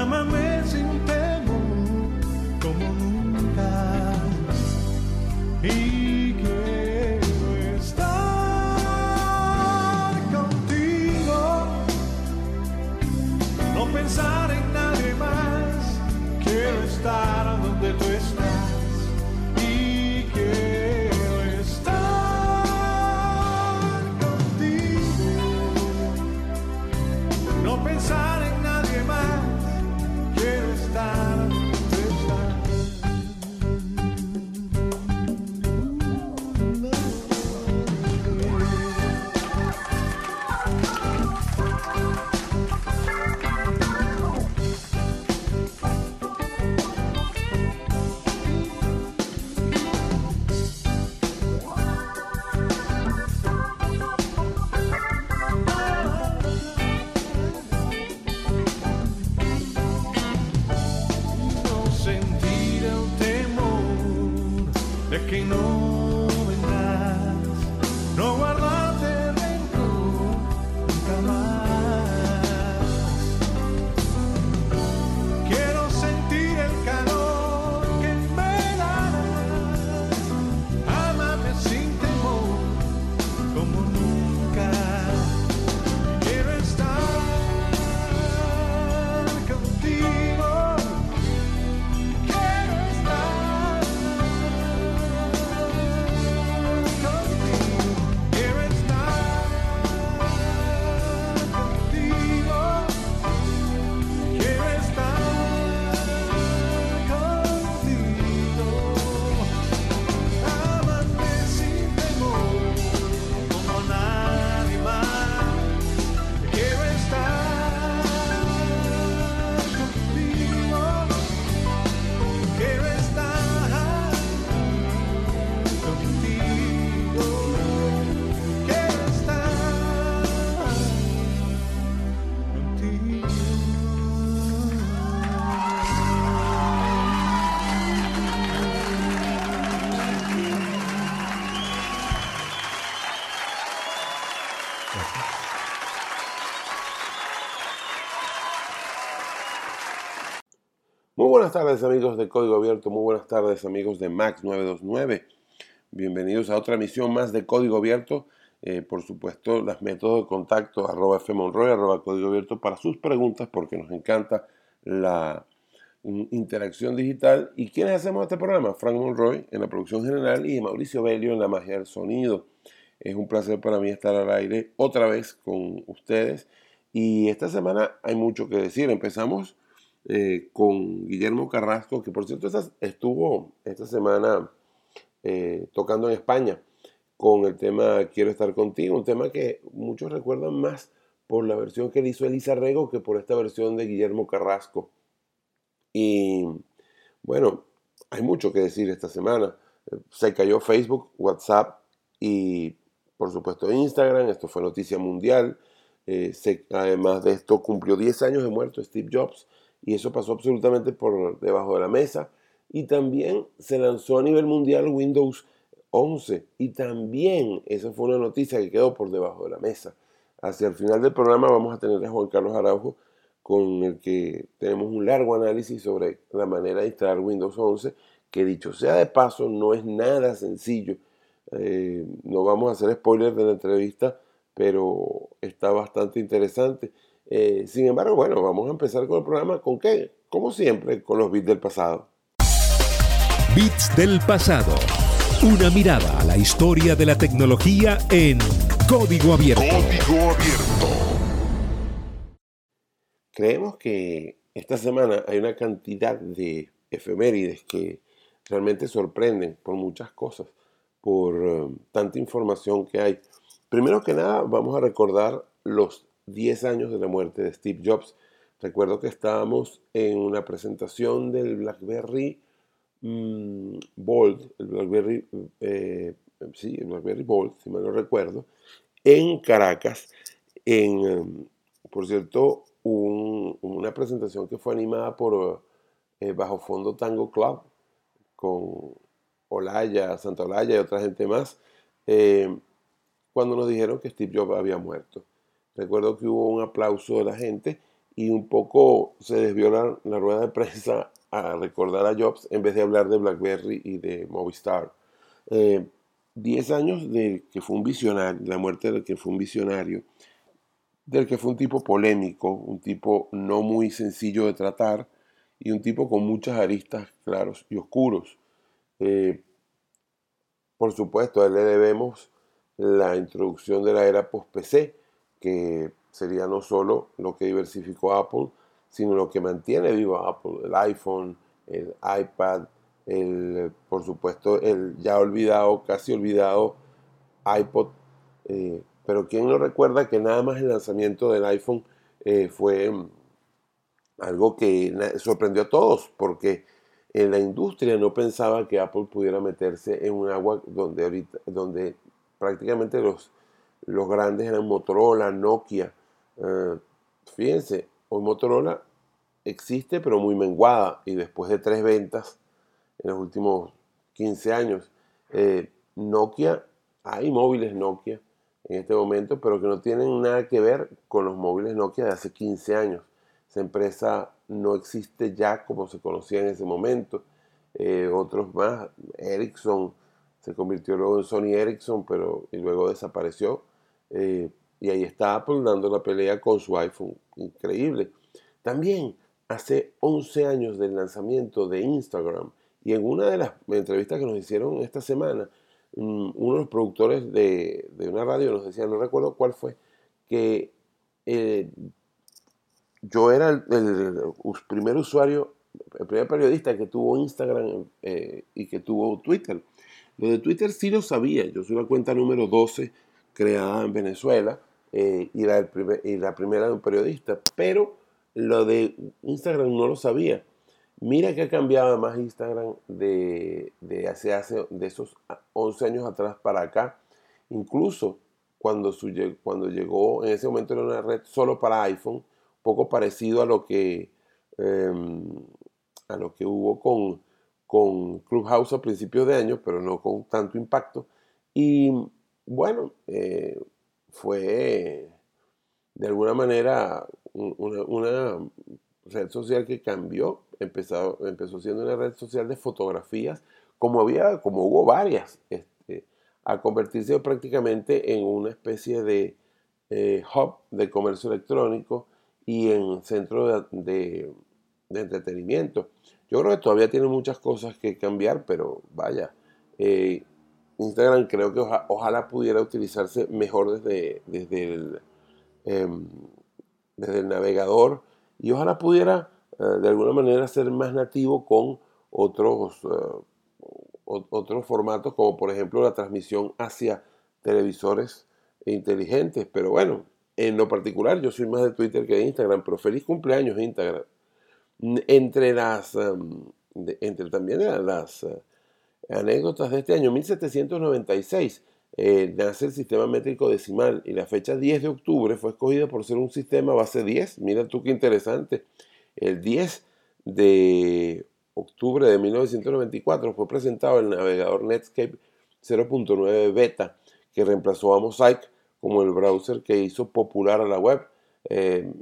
I'm a man. Buenas tardes amigos de Código Abierto, muy buenas tardes amigos de Max 929. Bienvenidos a otra emisión más de Código Abierto. Eh, por supuesto, los métodos de contacto arroba fmonroy, arroba Código Abierto para sus preguntas porque nos encanta la mm, interacción digital. ¿Y quiénes hacemos este programa? Frank Monroy en la producción general y Mauricio Belio en la magia del sonido. Es un placer para mí estar al aire otra vez con ustedes. Y esta semana hay mucho que decir. Empezamos eh, con Guillermo Carrasco, que por cierto estuvo esta semana eh, tocando en España con el tema Quiero estar contigo, un tema que muchos recuerdan más por la versión que le hizo Elisa Rego que por esta versión de Guillermo Carrasco. Y bueno, hay mucho que decir esta semana. Se cayó Facebook, WhatsApp y por supuesto Instagram, esto fue noticia mundial. Eh, además de esto cumplió 10 años de muerto Steve Jobs y eso pasó absolutamente por debajo de la mesa. Y también se lanzó a nivel mundial Windows 11 y también esa fue una noticia que quedó por debajo de la mesa. Hacia el final del programa vamos a tener a Juan Carlos Araujo con el que tenemos un largo análisis sobre la manera de instalar Windows 11, que dicho sea de paso no es nada sencillo. Eh, no vamos a hacer spoilers de la entrevista, pero está bastante interesante. Eh, sin embargo, bueno, vamos a empezar con el programa con qué? Como siempre, con los bits del pasado. Bits del pasado. Una mirada a la historia de la tecnología en código abierto. Código abierto. Creemos que esta semana hay una cantidad de efemérides que realmente sorprenden por muchas cosas, por eh, tanta información que hay. Primero que nada, vamos a recordar los 10 años de la muerte de Steve Jobs. Recuerdo que estábamos en una presentación del BlackBerry mm, Bold, el BlackBerry, eh, sí, el BlackBerry Bold, si mal no recuerdo, en Caracas, en, em, por cierto, una presentación que fue animada por eh, Bajo Fondo Tango Club, con Olaya, Santa Olaya y otra gente más, eh, cuando nos dijeron que Steve Jobs había muerto. Recuerdo que hubo un aplauso de la gente y un poco se desvió la, rueda de prensa a recordar a Jobs en vez de hablar de BlackBerry y de Movistar. Eh, diez años de que fue un visionario, la muerte del que fue un visionario, del que fue un tipo polémico, un tipo no muy sencillo de tratar y un tipo con muchas aristas claros y oscuros. Eh, por supuesto, a él le debemos la introducción de la era post-PC, que sería no solo lo que diversificó Apple, sino lo que mantiene vivo Apple, el iPhone, el iPad, el, por supuesto, el ya olvidado, casi olvidado iPod. Eh, pero ¿quién no recuerda que nada más el lanzamiento del iPhone eh, fue mm, algo que sorprendió a todos? Porque en la industria no pensaba que Apple pudiera meterse en un agua donde, ahorita, donde prácticamente los los grandes eran Motorola, Nokia. Eh, fíjense, hoy Motorola existe pero muy menguada y después de tres ventas en los últimos 15 años, eh, Nokia, hay móviles Nokia en este momento, pero que no tienen nada que ver con los móviles Nokia de hace 15 años. Esa empresa no existe ya como se conocía en ese momento. Eh, otros más, Ericsson se convirtió luego en Sony Ericsson, pero y luego desapareció. Eh, y ahí está Apple dando la pelea con su iPhone. Increíble. También hace 11 años del lanzamiento de Instagram y en una de las entrevistas que nos hicieron esta semana, mm, uno de los productores de, una radio nos decía, no recuerdo cuál fue, que eh, yo era el, primer usuario, el primer periodista que tuvo Instagram eh, y que tuvo Twitter. Lo de Twitter sí lo sabía, yo soy la cuenta número 12 creada en Venezuela eh, y, la, primera de un periodista, pero lo de Instagram no lo sabía. Mira que ha cambiado más Instagram de, de, hace, hace, de esos 11 años atrás para acá. Incluso cuando, su, cuando llegó, en ese momento era una red solo para iPhone, poco parecido a lo que, em, a lo que hubo con, con Clubhouse a principios de año, pero no con tanto impacto. Y bueno, eh, fue de alguna manera una, red social que cambió, empezó, empezó siendo una red social de fotografías, como había, como hubo varias, este, a convertirse prácticamente en una especie de eh, hub de comercio electrónico y en centro de, entretenimiento. Yo creo que todavía tiene muchas cosas que cambiar, pero vaya, eh, Instagram creo que ojalá pudiera utilizarse mejor desde, desde, el, em, desde el navegador y ojalá pudiera eh, de alguna manera ser más nativo con otros, eh, otros formatos, como por ejemplo la transmisión hacia televisores inteligentes. Pero bueno, en lo particular yo soy más de Twitter que de Instagram, pero feliz cumpleaños Instagram. Entre las, em, entre también las eh, anécdotas de este año, 1796, eh, nace el sistema métrico decimal y la fecha 10 de octubre fue escogida por ser un sistema base 10. Mira tú qué interesante. El 10 de octubre de 1994 fue presentado el navegador Netscape 0.9 beta que reemplazó a Mosaic como el browser que hizo popular a la web. Eh,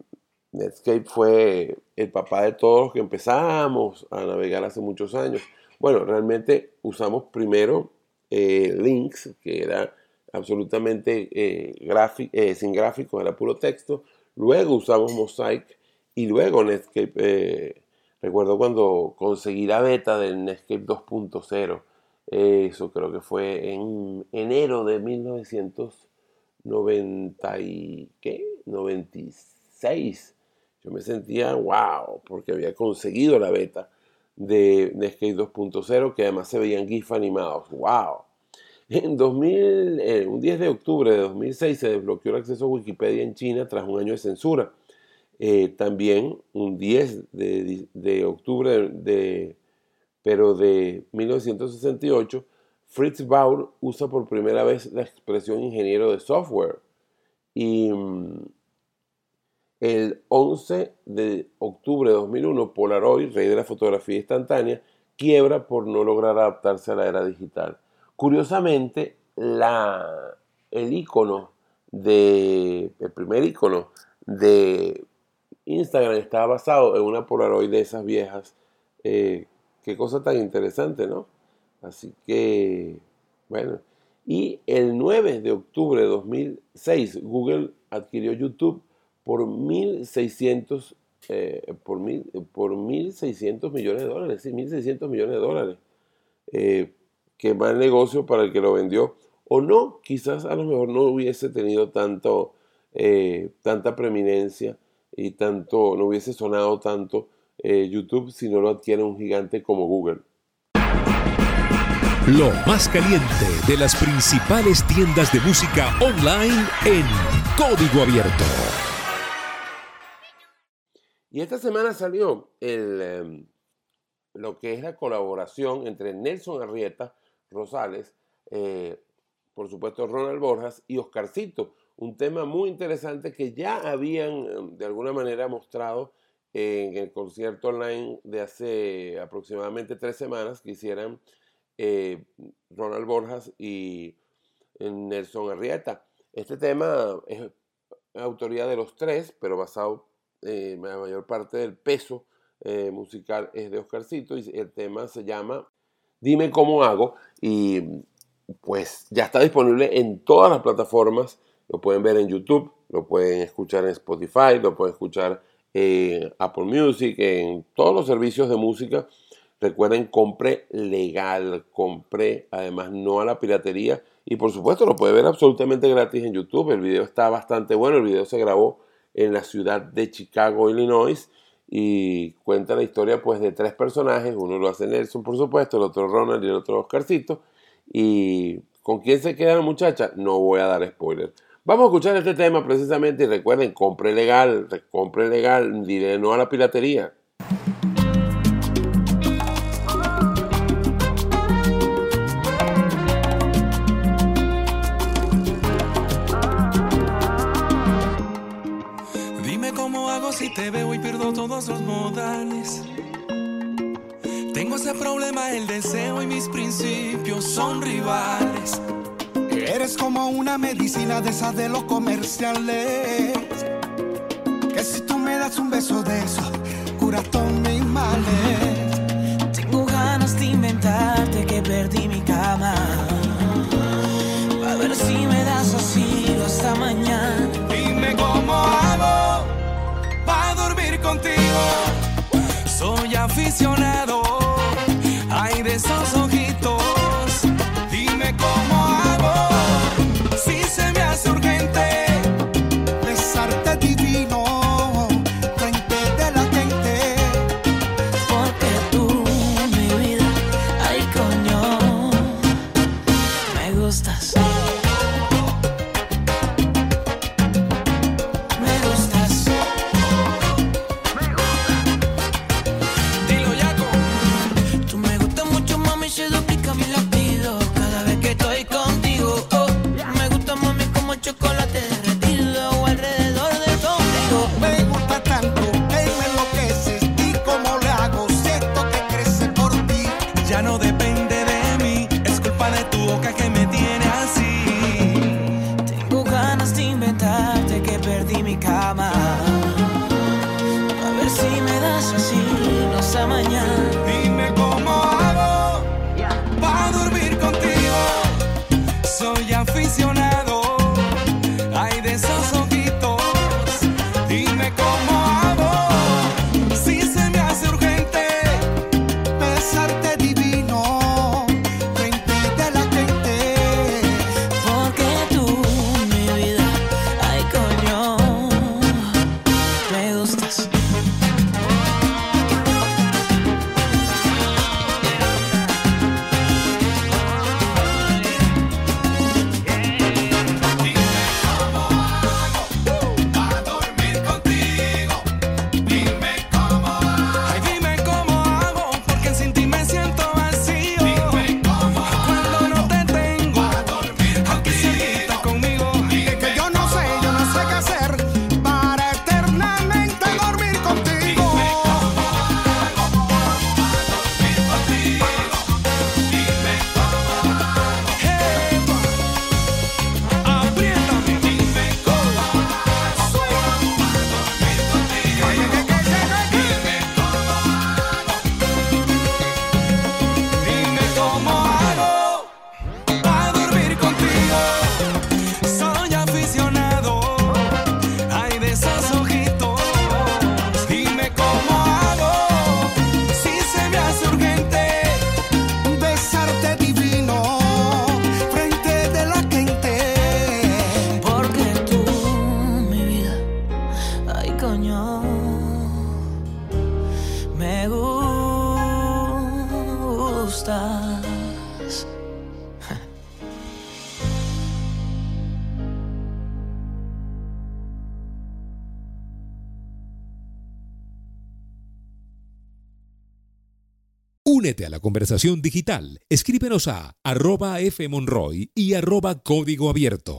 Netscape fue el papá de todos los que empezamos a navegar hace muchos años. Bueno, realmente usamos primero eh, Links, que era absolutamente eh, eh, sin gráficos, era puro texto. Luego usamos Mosaic y luego Netscape. recuerdo cuando conseguí la beta del Netscape 2.0. eso creo que fue en enero de 1990 y, ¿qué? 96. Yo me sentía wow, porque había conseguido la beta de Netscape 2.0 que además se veían GIF animados. ¡Wow! En 2000, eh, un 10 de octubre de 2006 se desbloqueó el acceso a Wikipedia en China tras un año de censura. Eh, también un 10 de, octubre de, pero de 1968, Fritz Bauer usa por primera vez la expresión ingeniero de software. Y mm, el 11 de octubre de 2001, Polaroid, rey de la fotografía instantánea, quiebra por no lograr adaptarse a la era digital. Curiosamente, el icono de, el primer icono de Instagram estaba basado en una Polaroid de esas viejas. Eh, qué cosa tan interesante, ¿no? Así que, bueno. Y el 9 de octubre de 2006, Google adquirió YouTube por 1.600 eh, por, mil, por 1.600 millones de dólares, sí, 1.600 millones de dólares. Eh, qué mal negocio para el que lo vendió. O no, quizás a lo mejor no hubiese tenido tanto, eh, tanta preeminencia y tanto, no hubiese sonado tanto YouTube si no lo adquiere un gigante como Google. Lo más caliente de las principales tiendas de música online en código abierto. Y esta semana salió em, lo que es la colaboración entre Nelson Arrieta Rosales, eh, por supuesto Ronald Borjas y Oscarcito, un tema muy interesante que ya habían em, de alguna manera mostrado en el concierto online de hace aproximadamente tres semanas que hicieran eh, Ronald Borjas y eh, Nelson Arrieta. Este tema es autoría de los tres, pero basado eh, la mayor parte del peso eh, musical es de Oscarcito y el tema se llama Dime cómo hago y pues ya está disponible en todas las plataformas, lo pueden ver en YouTube, lo pueden escuchar en Spotify, lo pueden escuchar en Apple Music, en todos los servicios de música. Recuerden, compre legal, compre además no a la piratería y por supuesto lo puede ver absolutamente gratis en YouTube. El video está bastante bueno, el video se grabó en la ciudad de Chicago, Illinois, y cuenta la historia pues de tres personajes, uno lo hace Nelson por supuesto, el otro Ronald y el otro Oscarcito, y ¿con quién se queda la muchacha? No voy a dar spoiler. Vamos a escuchar este tema precisamente y recuerden, compre legal, compre legal, diré no a la piratería. todos los modales. Tengo ese problema, el deseo y mis principios son rivales. Eres como una medicina de esas de los comerciales. Que si tú me das un beso de eso, cura todos mis males. Tengo ganas de inventar Ay, de esos ojitos. mañana. Únete a la conversación digital. Escríbenos a arroba fmonroy y arroba código abierto.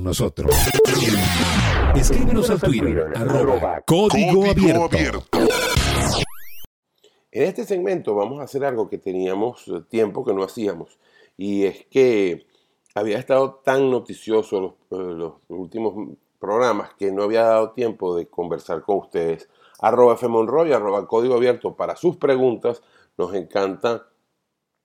Con nosotros. Escríbenos al Twitter, arroba código abierto. En este segmento vamos a hacer algo que teníamos tiempo que no hacíamos. Y es que había estado tan noticioso los, eh, últimos programas que no había dado tiempo de conversar con ustedes. Arroba Fmonroy, arroba código abierto para sus preguntas. Nos encanta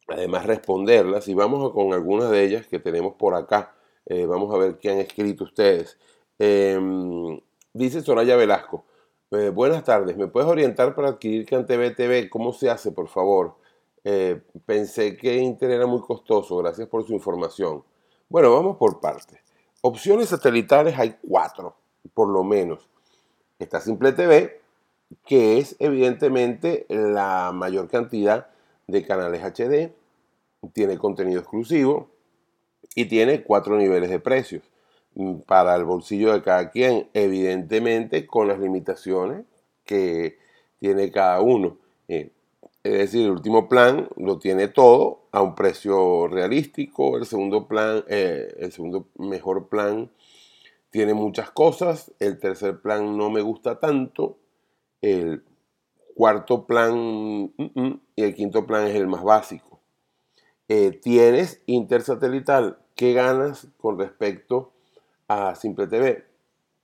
además responderlas y vamos con algunas de ellas que tenemos por acá eh, vamos a ver qué han escrito ustedes. Em, dice Soraya Velasco. Eh, buenas tardes. ¿Me puedes orientar para adquirir CanTV TV? ¿Cómo se hace, por favor? Eh, pensé que Inter era muy costoso. Gracias por su información. Bueno, vamos por partes. Opciones satelitales hay cuatro, por lo menos. Está Simple TV, que es evidentemente la mayor cantidad de canales HD. Tiene contenido exclusivo y tiene cuatro niveles de precios mm, para el bolsillo de cada quien, evidentemente con las limitaciones que tiene cada uno. Eh, es decir, el último plan lo tiene todo a un precio realístico, el segundo plan, eh, el segundo mejor plan tiene muchas cosas, el tercer plan no me gusta tanto, el cuarto plan mm, mm, y el quinto plan es el más básico. Eh, tienes intersatelital ¿Qué ganas con respecto a Simple TV?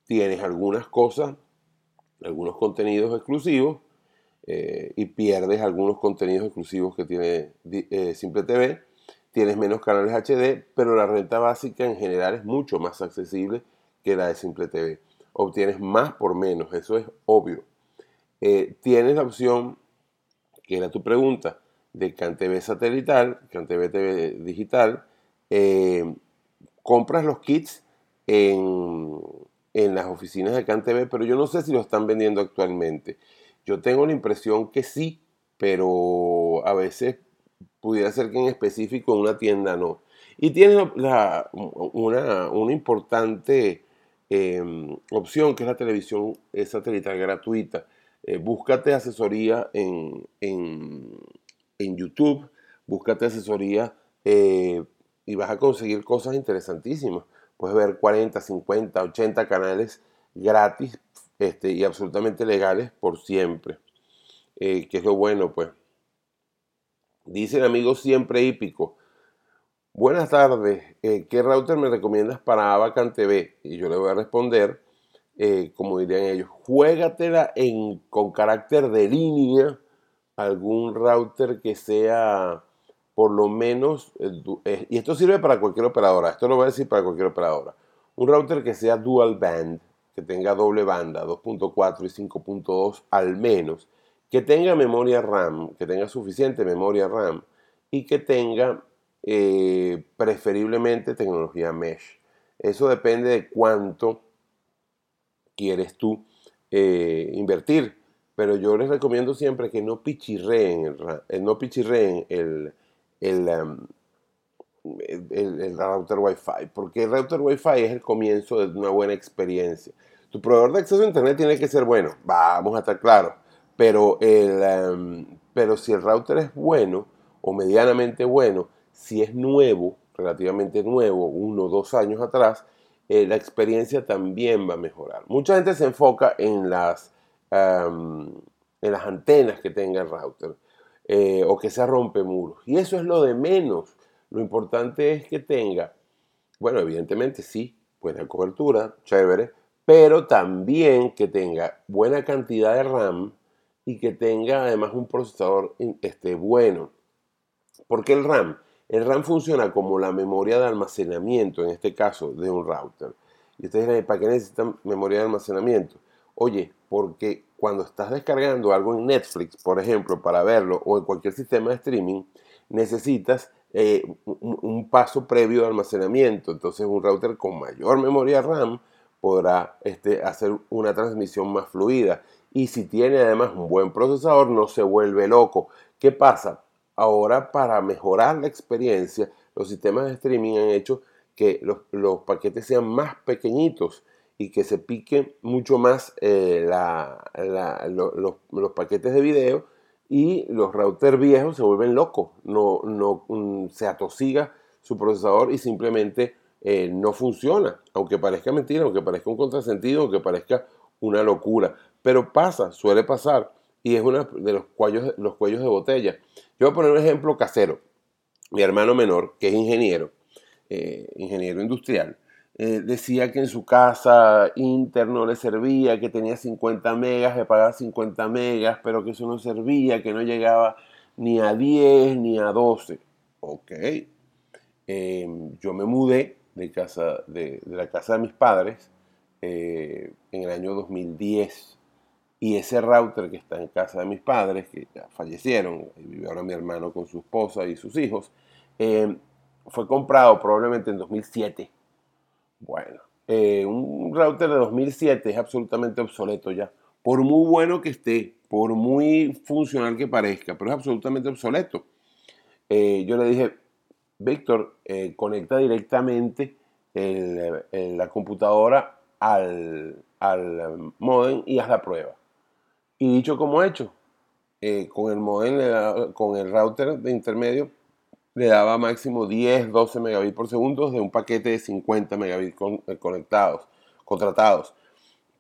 Tienes algunas cosas, algunos contenidos exclusivos eh, y pierdes algunos contenidos exclusivos que tiene eh, Simple TV. Tienes menos canales HD, pero la renta básica en general es mucho más accesible que la de Simple TV. Obtienes más por menos, eso es obvio. Eh, tienes la opción, que era tu pregunta, de CanTV satelital, CanTV TV digital, eh, compras los kits en, las oficinas de CanTV, pero yo no sé si lo están vendiendo actualmente. Yo tengo la impresión que sí, pero a veces pudiera ser que en específico en una tienda no. Y tiene una, una, importante em, opción que es la televisión satelital gratuita. Eh, búscate asesoría en, en, en, YouTube, búscate asesoría eh, y vas a conseguir cosas interesantísimas. Puedes ver 40, 50, 80 canales gratis este, y absolutamente legales por siempre. Eh, que es lo bueno, pues. Dice el amigo siempre hípico. Buenas tardes, eh, ¿qué router me recomiendas para Abacan TV? Y yo le voy a responder, eh, como dirían ellos, juégatela en, con carácter de línea, algún router que sea por lo menos, eh, y esto sirve para cualquier operadora, esto lo voy a decir para cualquier operadora, un router que sea dual band, que tenga doble banda, 2.4 y 5.2 al menos, que tenga memoria RAM, que tenga suficiente memoria RAM y que tenga eh, preferiblemente tecnología mesh. Eso depende de cuánto quieres tú eh, invertir, pero yo les recomiendo siempre que no pichirreen el, no pichirreen el, Em, el, el, router Wi-Fi, porque el router Wi-Fi es el comienzo de una buena experiencia. Tu proveedor de acceso a Internet tiene que ser bueno, vamos a estar claros, pero, el, em, pero si el router es bueno o medianamente bueno, si es nuevo, relativamente nuevo, uno o dos años atrás, eh, la experiencia también va a mejorar. Mucha gente se enfoca en las, em, en las antenas que tenga el router. Eh, o que se rompe muros. Y eso es lo de menos. Lo importante es que tenga, bueno, evidentemente sí, buena cobertura, chévere, pero también que tenga buena cantidad de RAM y que tenga además un procesador este, bueno. porque el RAM? El RAM funciona como la memoria de almacenamiento, en este caso, de un router. Y ustedes dirán, ¿para qué necesitan memoria de almacenamiento? Oye, porque cuando estás descargando algo en Netflix, por ejemplo, para verlo, o en cualquier sistema de streaming, necesitas eh, un, paso previo de almacenamiento. Entonces un router con mayor memoria RAM podrá este, hacer una transmisión más fluida. Y si tiene además un buen procesador, no se vuelve loco. ¿Qué pasa? Ahora para mejorar la experiencia, los sistemas de streaming han hecho que los, los paquetes sean más pequeñitos y que se pique mucho más eh, los, paquetes de video y los routers viejos se vuelven locos, no, no mm, se atosiga su procesador y simplemente eh, no funciona, aunque parezca mentira, aunque parezca un contrasentido, aunque parezca una locura. Pero pasa, suele pasar, y es uno de los cuellos, los cuellos de botella. Yo voy a poner un ejemplo casero. Mi hermano menor, que es ingeniero, eh, ingeniero industrial, eh, decía que en su casa Inter no le servía, que tenía 50 megas, le pagaba 50 megas, pero que eso no servía, que no llegaba ni a 10 ni a 12. Ok. Em, yo me mudé de, casa, de, la casa de mis padres eh, en el año 2010 y ese router que está en casa de mis padres, que ya fallecieron, y vive ahora mi hermano con su esposa y sus hijos, fue comprado probablemente en 2007 bueno, eh, un router de 2007 es absolutamente obsoleto ya. Por muy bueno que esté, por muy funcional que parezca, pero es absolutamente obsoleto. Eh, yo le dije, Víctor, eh, conecta directamente la computadora al, al modem y haz la prueba. Y dicho como hecho, con el modem, con el router de intermedio, le daba máximo 10, 12 megabits por segundo de un paquete de 50 megabits eh, conectados, contratados.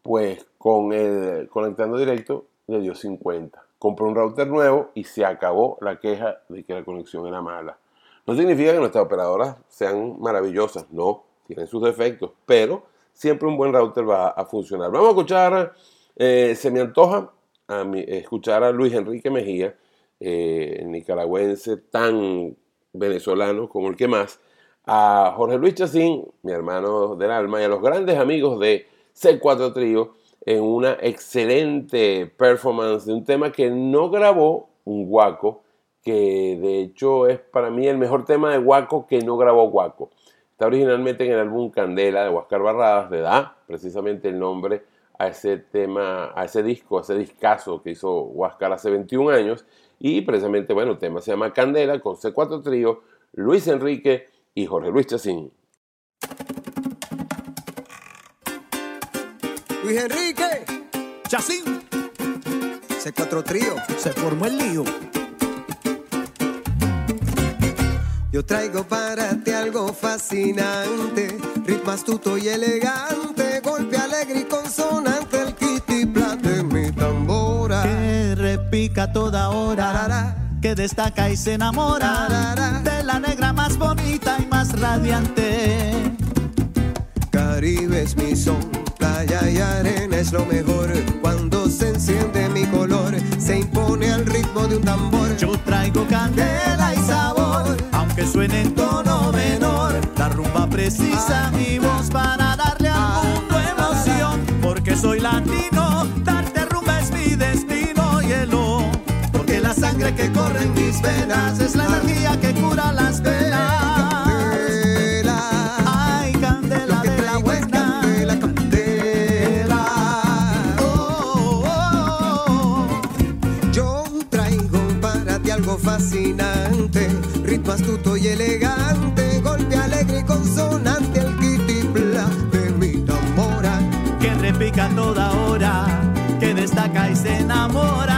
Pues con el conectando directo le dio 50. Compró un router nuevo y se acabó la queja de que la conexión era mala. No significa que nuestras operadoras sean maravillosas, no, tienen sus defectos, pero siempre un buen router va a funcionar. Vamos a escuchar, eh, se me antoja a escuchar a Luis Enrique Mejía, eh, nicaragüense tan venezolano como el que más, a Jorge Luis Chacín, mi hermano del alma, y a los grandes amigos de C4 Trío en una excelente performance de un tema que no grabó un guaco, que de hecho es para mí el mejor tema de guaco que no grabó guaco. Está originalmente en el álbum Candela de Huáscar Barradas, le da precisamente el nombre a ese tema, a ese disco, a ese discazo que hizo Huáscar hace 21 años y precisamente, bueno, el tema se llama Candela con C4 Trío, Luis Enrique y Jorge Luis Chacín. Luis Enrique, Chacín, C4 Trío, se formó el lío. Yo traigo para ti algo fascinante, ritmo astuto y elegante, golpe alegre y consonante, repica toda hora, que destaca y se enamora de la negra más bonita y más radiante. Caribe es mi son, playa y arena es lo mejor. Cuando se enciende mi color, se impone al ritmo de un tambor. Yo traigo candela y sabor que suene en tono menor. La rumba precisa mi voz para darle al mundo emoción. Porque soy latino, sangre que corre en mis venas es la energía que cura las penas. Ay, candela de la buena. Candela, candela. Oh, oh, oh. Yo traigo para ti algo fascinante, ritmo astuto y elegante, golpe alegre y consonante, el kitipla de mi tambora. que repica toda hora, que destaca y se enamora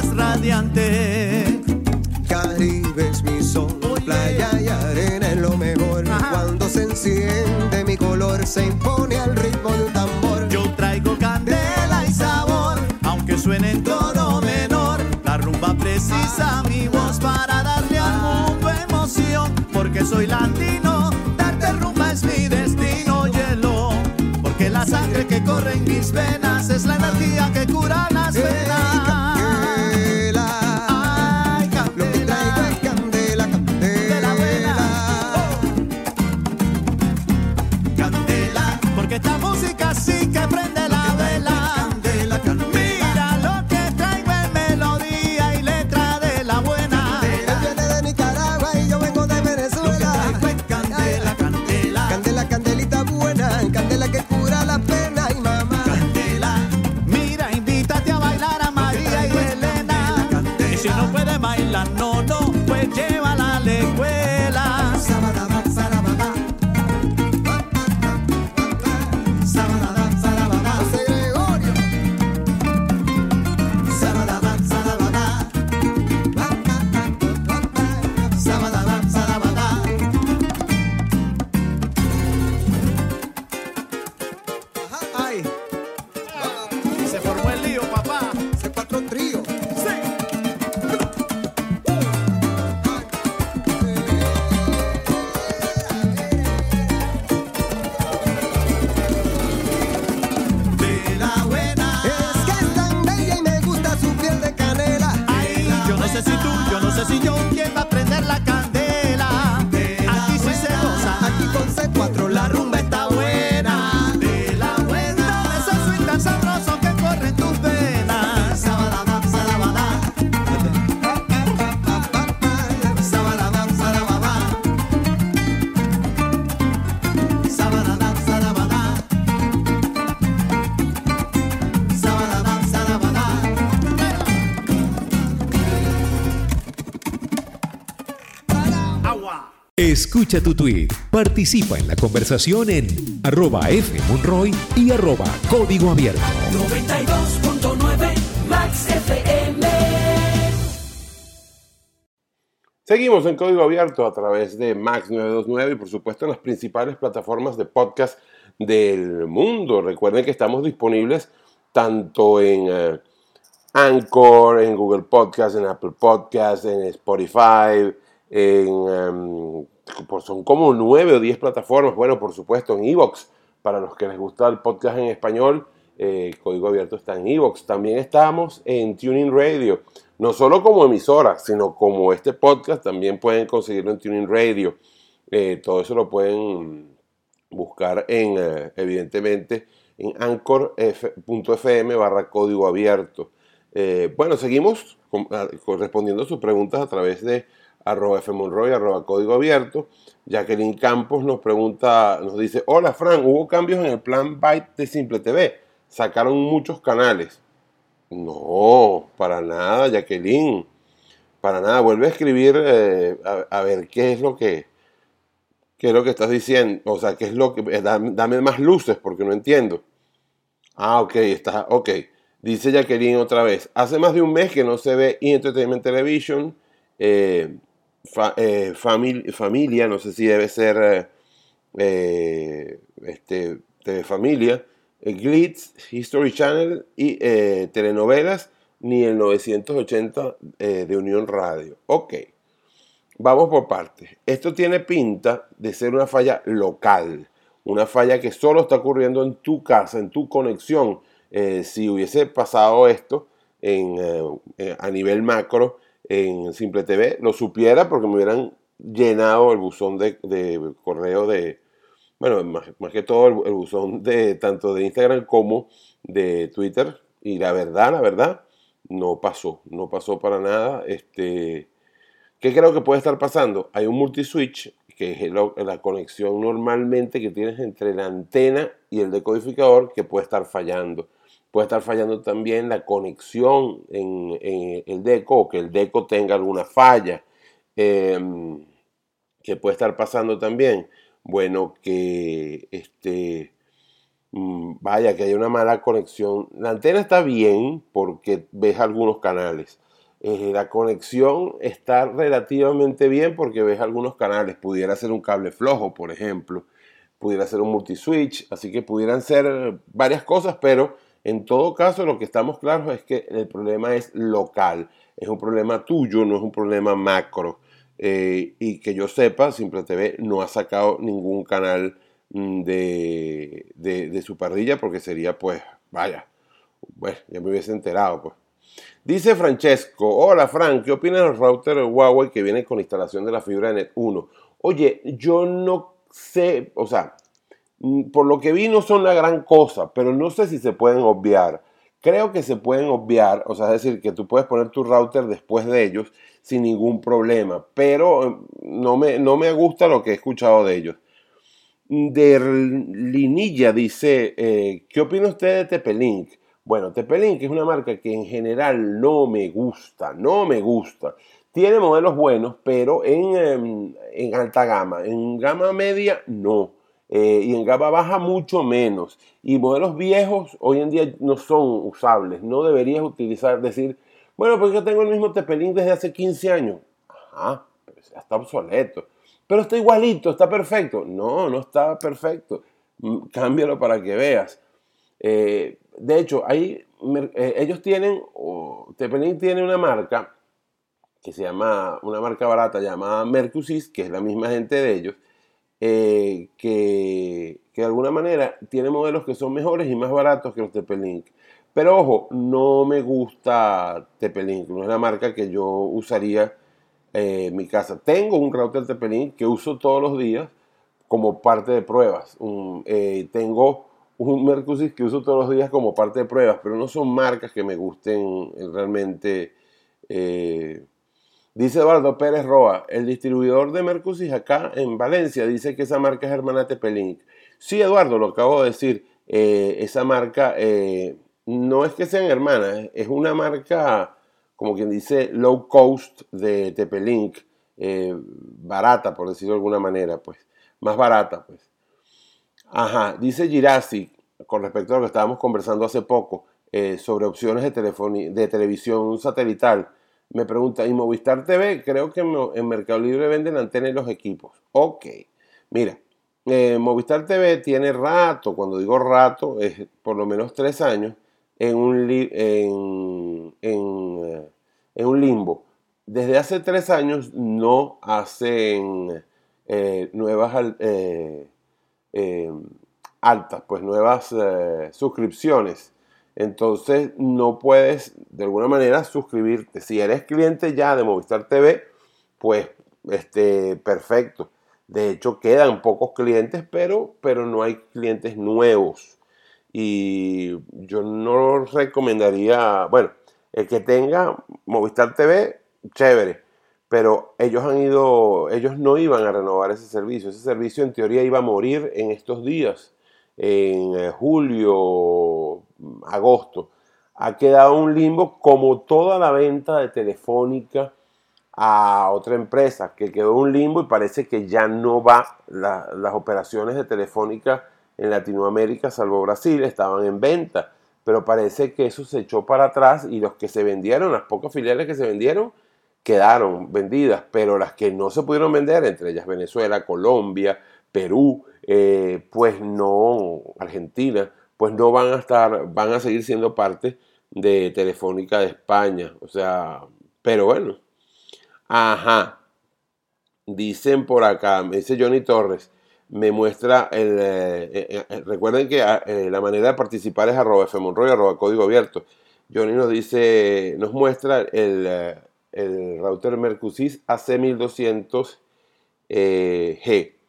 más radiante. Caribe es mi Oye. playa y arena es lo mejor. Ajá. Cuando se enciende mi color, se impone al ritmo de un tambor. Yo traigo candela y sabor, aunque suene en tono menor. La rumba precisa mi voz para darle al mundo emoción, porque soy latino, darte rumba es mi destino, hielo. Porque la sangre que corre en mis venas es la energía que cura las penas. Escucha tu tweet, participa en la conversación en arroba fmonroy y arroba código abierto. 92.9 Max FM. Seguimos en código abierto a través de Max 929 y por supuesto en las principales plataformas de podcast del mundo. Recuerden que estamos disponibles tanto en eh, Anchor, en Google Podcast, en Apple Podcast, en Spotify, en, em, son como nueve o diez plataformas. Bueno, por supuesto en Evox, para los que les gusta el podcast en español, eh, Código Abierto está en Evox. También estamos en Tuning Radio, no solo como emisora, sino como este podcast, también pueden conseguirlo en Tuning Radio. Eh, todo eso lo pueden buscar en, eh, evidentemente, en anchor.fm barra código abierto. bueno, seguimos respondiendo a sus preguntas a través de arroba fmonroy, arroba código abierto. Jacqueline Campos nos pregunta, nos dice, hola Fran, ¿hubo cambios en el plan Byte de Simple TV? Sacaron muchos canales. No, para nada, Jacqueline. Para nada, vuelve a escribir eh, a, ver qué es lo que qué es lo que estás diciendo. O sea, qué es lo que. Eh, dame, más luces porque no entiendo. Ah, ok, está. Ok. Dice Jacqueline otra vez. Hace más de un mes que no se ve Entertainment Television. Eh, eh, familia, no sé si debe ser eh, eh, este, TV Familia, Glitz, History Channel y telenovelas, ni el 980 de Unión Radio. Ok, vamos por partes. Esto tiene pinta de ser una falla local, una falla que solo está ocurriendo en tu casa, en tu conexión. si hubiese pasado esto en, a nivel macro, en Simple TV, lo supiera porque me hubieran llenado el buzón de, correo de, bueno, más, que todo el, buzón de tanto de Instagram como de Twitter. Y la verdad, la verdad, no pasó, no pasó para nada. Este, ¿Qué creo que puede estar pasando? Hay un multiswitch, que es la conexión normalmente que tienes entre la antena y el decodificador, que puede estar fallando puede estar fallando también la conexión en, el deco o que el deco tenga alguna falla. Em, que puede estar pasando también. Bueno, que este, mm, vaya, que hay una mala conexión. La antena está bien porque ves algunos canales. Eh, la conexión está relativamente bien porque ves algunos canales. Pudiera ser un cable flojo, por ejemplo. Pudiera ser un multiswitch. Así que pudieran ser varias cosas, pero en todo caso, lo que estamos claros es que el problema es local, es un problema tuyo, no es un problema macro. Eh, y que yo sepa, Simple TV no ha sacado ningún canal mm, de, su parrilla porque sería, pues, vaya, bueno, ya me hubiese enterado, pues. Dice Francesco, hola Fran, ¿qué opinas del router Huawei que viene con instalación de la fibra de Net 1? Oye, yo no sé, o sea, por lo que vi no son la gran cosa, pero no sé si se pueden obviar. Creo que se pueden obviar, o sea, es decir, que tú puedes poner tu router después de ellos sin ningún problema, pero eh, no me, no me gusta lo que he escuchado de ellos. De Linilla dice, eh, ¿qué opina usted de Tepelink? Bueno, Tepelink es una marca que en general no me gusta, no me gusta. Tiene modelos buenos, pero en, em, en alta gama. En gama media, no. Eh, y en gama baja mucho menos. Y modelos viejos hoy en día no son usables. No deberías utilizar, decir, bueno, porque tengo el mismo Tepelín desde hace 15 años. Ajá, pero está obsoleto. Pero está igualito, está perfecto. No, no está perfecto. Mm, cámbialo para que veas. Eh, de hecho, hay, eh, ellos tienen, o Tepelín tiene una marca que se llama, una marca barata llamada Mercusis, que es la misma gente de ellos, eh, que, de alguna manera tiene modelos que son mejores y más baratos que los TP-Link. Pero ojo, no me gusta TP-Link, no es la marca que yo usaría eh, en mi casa. Tengo un router TP-Link que uso todos los días como parte de pruebas. Eh, tengo un Mercusys que uso todos los días como parte de pruebas, pero no son marcas que me gusten realmente Dice Eduardo Pérez Roa, el distribuidor de Mercusis acá en Valencia dice que esa marca es hermana Tepelink. Sí, Eduardo, lo acabo de decir. Eh, esa marca eh, no es que sean hermanas, es una marca, como quien dice, low cost de Tepelink. eh, barata, por decirlo de alguna manera, pues, más barata, pues. Ajá, dice Girassi, con respecto a lo que estábamos conversando hace poco, sobre opciones de televisión satelital. Me pregunta, ¿y Movistar TV? Creo que en Mercado Libre venden antenas y los equipos. Ok, mira, eh, Movistar TV tiene rato, cuando digo rato, es por lo menos tres años, en un, un limbo. Desde hace tres años no hacen eh, nuevas eh, altas, pues nuevas suscripciones. Entonces no puedes de alguna manera suscribirte. Si eres cliente ya de Movistar TV, pues este, perfecto. De hecho, quedan pocos clientes, pero, pero no hay clientes nuevos. Y yo no recomendaría, bueno, el que tenga Movistar TV, chévere. Pero ellos han ido, ellos no iban a renovar ese servicio. Ese servicio en teoría iba a morir en estos días, en eh, julio, agosto. Ha quedado un limbo como toda la venta de Telefónica a otra empresa que quedó un limbo y parece que ya no va las operaciones de Telefónica en Latinoamérica, salvo Brasil, estaban en venta, pero parece que eso se echó para atrás y los que se vendieron, las pocas filiales que se vendieron, quedaron vendidas, pero las que no se pudieron vender, entre ellas Venezuela, Colombia, Perú, eh, pues no, Argentina, pues no van a estar, van a seguir siendo parte de Telefónica de España, o sea, pero bueno, Ajá. Dicen por acá, me dice Johnny Torres, me muestra el... Eh, eh, eh, recuerden que ah, la manera de participar es arroba fmonroy, arroba código abierto. Johnny nos dice, nos muestra el, router Mercusys AC1200G.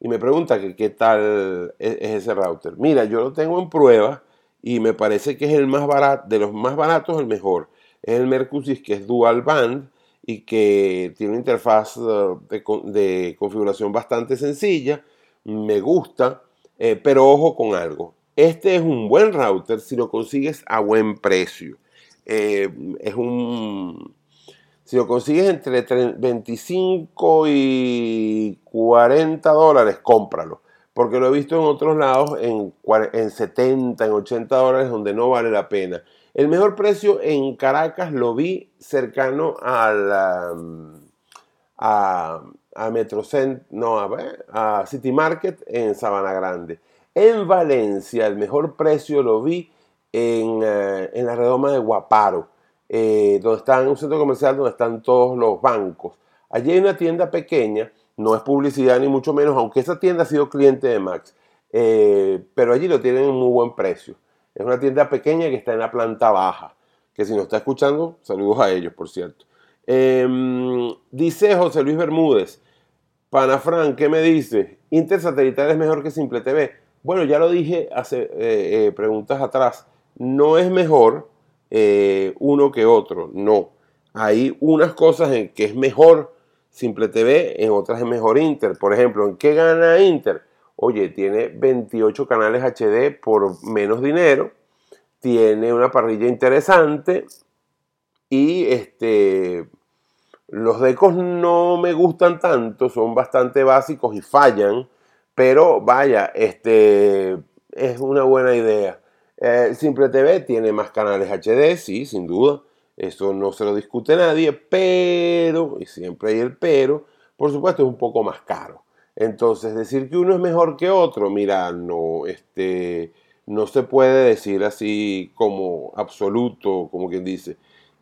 Y me pregunta que qué tal es, es, ese router. Mira, yo lo tengo en prueba y me parece que es el más barato, de los más baratos, el mejor. Es el Mercusys que es dual band y que tiene una interfaz eh, de, configuración bastante sencilla. Me gusta, eh, pero ojo con algo. Este es un buen router si lo consigues a buen precio. Eh, es un. Si lo consigues entre 25 y 40 dólares, cómpralo. Porque lo he visto en otros lados en, en 70, en 80 dólares, donde no vale la pena. El mejor precio en Caracas lo vi cercano a la, a, a no, a, City Market en Sabana Grande. En Valencia el mejor precio lo vi en, eh, la redoma de Guaparo, eh, donde está un centro comercial donde están todos los bancos. Allí hay una tienda pequeña, no es publicidad ni mucho menos, aunque esa tienda ha sido cliente de Max, eh, pero allí lo tienen en muy buen precio. Es una tienda pequeña que está en la planta baja. Que si no está escuchando, saludos a ellos, por cierto. Em, dice José Luis Bermúdez, Panafran, ¿qué me dice? Intersatelital es mejor que Simple TV. Bueno, ya lo dije hace eh, preguntas atrás. No es mejor eh, uno que otro, no. Hay unas cosas en que es mejor Simple TV, en otras es mejor Inter. Por ejemplo, ¿en qué gana Inter? oye, tiene 28 canales HD por menos dinero, tiene una parrilla interesante y este, los decos no me gustan tanto, son bastante básicos y fallan, pero vaya, este, es una buena idea. Eh, Simple TV tiene más canales HD, sí, sin duda, eso no se lo discute nadie, pero, y siempre hay el pero, por supuesto es un poco más caro. Entonces, decir que uno es mejor que otro, mira, no, este, no se puede decir así como absoluto, como quien dice.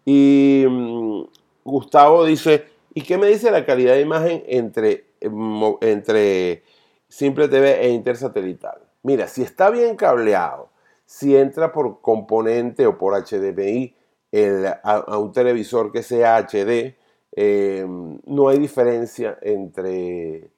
Y mm, Gustavo dice, ¿y qué me dice la calidad de imagen entre, entre Simple TV e Intersatelital? Mira, si está bien cableado, si entra por componente o por HDMI a, un televisor que sea HD, eh, no hay diferencia entre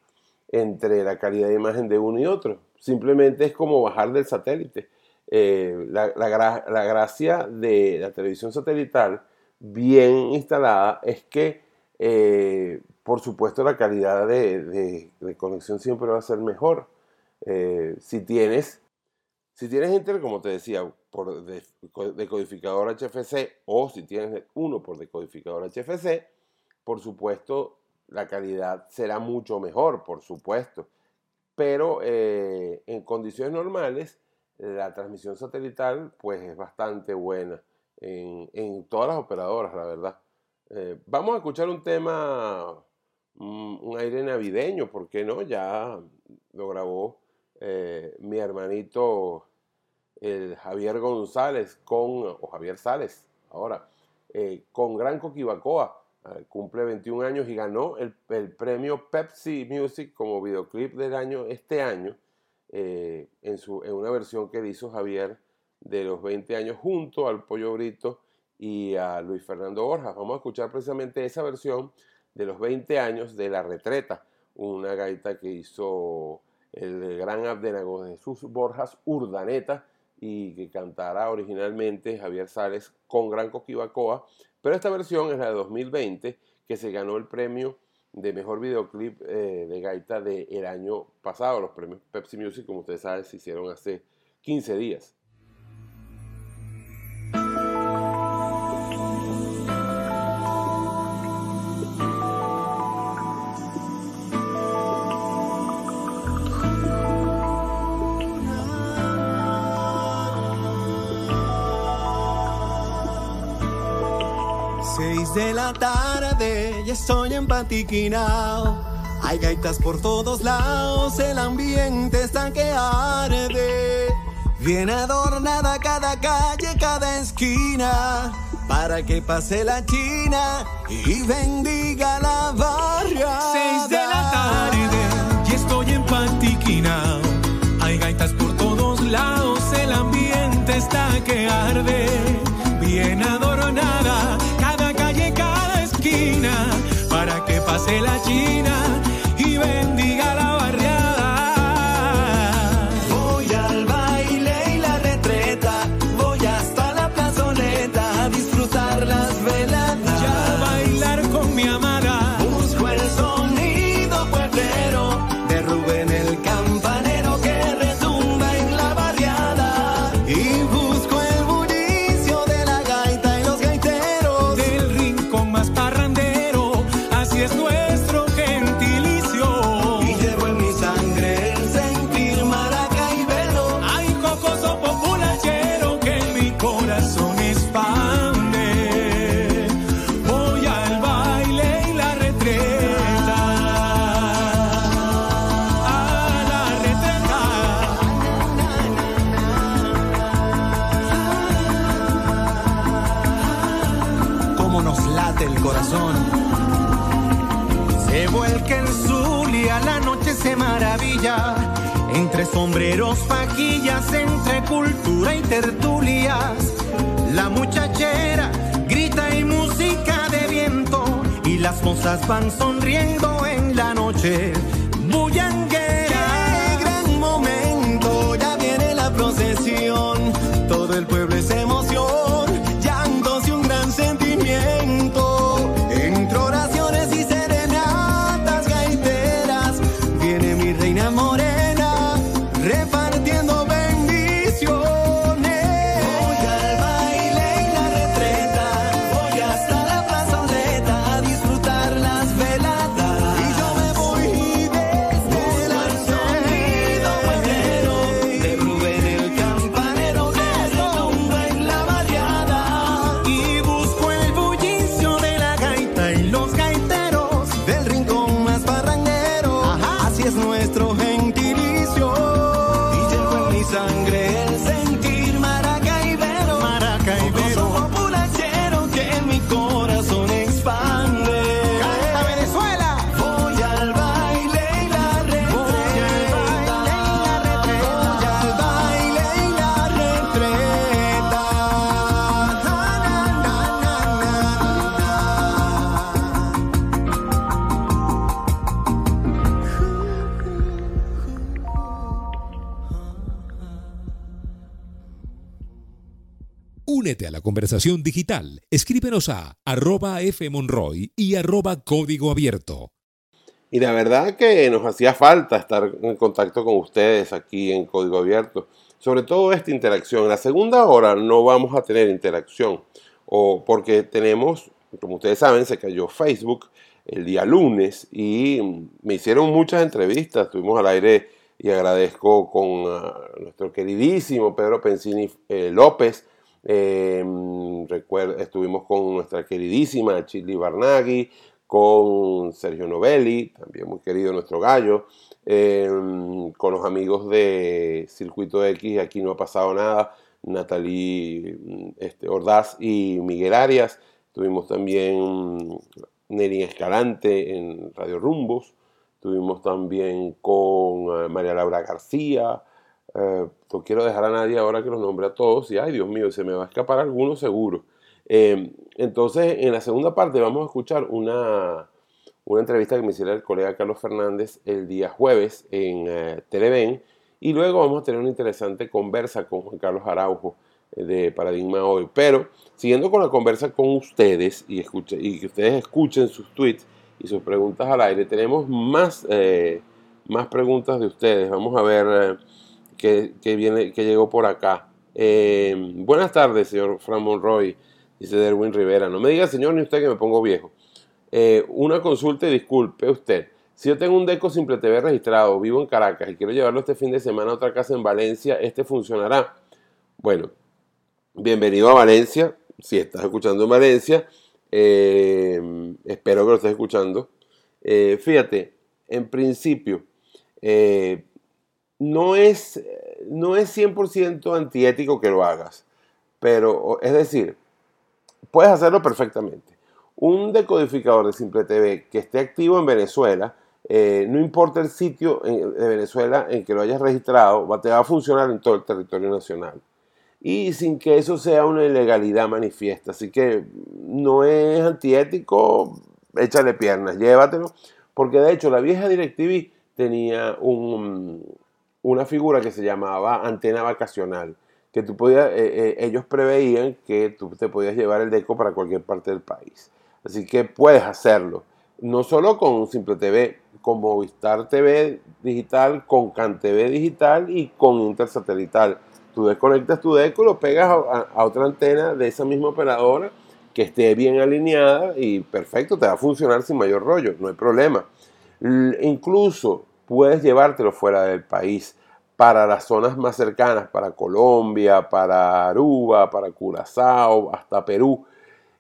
entre la calidad de imagen de uno y otro. Simplemente es como bajar del satélite. Eh, la, gracia de la televisión satelital bien instalada es que, eh, por supuesto, la calidad de, conexión siempre va a ser mejor. Eh, si tienes, si tienes Inter, como te decía, por decodificador HFC o si tienes uno por decodificador HFC, por supuesto, la calidad será mucho mejor, por supuesto. Pero eh, en condiciones normales, la transmisión satelital pues es bastante buena en, todas las operadoras, la verdad. Eh, vamos a escuchar un tema, un, aire navideño, ¿por qué no? Ya lo grabó eh, mi hermanito el Javier González con, o Javier Sales, ahora, con Gran Coquibacoa Ah, cumple 21 años y ganó el, premio Pepsi Music como videoclip del año este año eh, en, su, en una versión que hizo Javier de los 20 años junto al Pollo Brito y a Luis Fernando Borjas. Vamos a escuchar precisamente esa versión de los 20 años de La Retreta, una gaita que hizo el gran Abdenago Jesús Borjas Urdaneta y que cantará originalmente Javier Sales con Gran Coquibacoa pero esta versión es la de 2020, que se ganó el premio de mejor videoclip eh, de gaita del año pasado. Los premios Pepsi Music, como ustedes saben, se hicieron hace 15 días. De la tarde y estoy en Patiquinao. Hay gaitas por todos lados, el ambiente está que arde. Bien adornada cada calle, cada esquina, para que pase la china y bendiga la barria. 6 de la tarde y estoy en Patiquinao. Hay gaitas por todos lados, el ambiente está que arde. Bien adornada para que pase la China y bendiga sombreros, faquillas, entre cultura y tertulias. La muchachera grita y música de viento y las mozas van sonriendo en la noche. Bullanguera, qué gran momento, ya viene la procesión, todo el pueblo es digital. Escríbenos a arroba fmonroy y arroba código abierto. Y la verdad que nos hacía falta estar en contacto con ustedes aquí en Código Abierto. Sobre todo esta interacción. En la segunda hora no vamos a tener interacción. O porque tenemos, como ustedes saben, se cayó Facebook. el día lunes y me hicieron muchas entrevistas, estuvimos al aire y agradezco con ah, nuestro queridísimo Pedro Pensini eh, López, eh, estuvimos con nuestra queridísima Chili Barnaghi, con Sergio Novelli, también muy querido nuestro gallo, eh, con los amigos de Circuito X, aquí no ha pasado nada, Natalie este, Ordaz y Miguel Arias, tuvimos también Neri Escalante en Radio Rumbos, Estuvimos también con eh, María Laura García. Eh, no quiero dejar a nadie ahora que los nombre a todos. Y ay, Dios mío, se me va a escapar alguno seguro. Eh, entonces, en la segunda parte vamos a escuchar una, una entrevista que me hiciera el colega Carlos Fernández el día jueves en Televen. Y luego vamos a tener una interesante conversa con Juan Carlos Araujo de Paradigma Hoy. Pero, siguiendo con la conversa con ustedes y, escuche, y que ustedes escuchen sus tweets, y sus preguntas al aire. Tenemos más, eh, más preguntas de ustedes. Vamos a ver eh, qué, viene, qué llegó por acá. Eh, buenas tardes, señor Fran Monroy, dice Derwin Rivera. No me diga, señor, ni usted que me pongo viejo. una consulta y disculpe usted. Si yo tengo un Deco Simple TV registrado, vivo en Caracas y quiero llevarlo este fin de semana a otra casa en Valencia, ¿este funcionará? Bueno, bienvenido a Valencia. Si estás escuchando en Valencia, eh, espero que lo estés escuchando. Eh, fíjate, en principio, eh, no, es, no es 100% antiético que lo hagas, pero es decir, puedes hacerlo perfectamente. Un decodificador de Simple TV que esté activo en Venezuela, no importa el sitio de Venezuela en que lo hayas registrado, te va a funcionar en todo el territorio nacional y sin que eso sea una ilegalidad manifiesta. Así que no es antiético, échale piernas, llévatelo, porque de hecho la vieja DirecTV tenía un, una figura que se llamaba antena vacacional, que tú podías, eh, eh, ellos preveían que tú te podías llevar el deco para cualquier parte del país. Así que puedes hacerlo, no solo con Simple TV, con Movistar TV digital, con CanTV TV digital y con Intersatelital Tú desconectas tu deco, lo pegas a, otra antena de esa misma operadora que esté bien alineada y perfecto, te va a funcionar sin mayor rollo, no hay problema. incluso puedes llevártelo fuera del país para las zonas más cercanas, para Colombia, para Aruba, para Curazao, hasta Perú,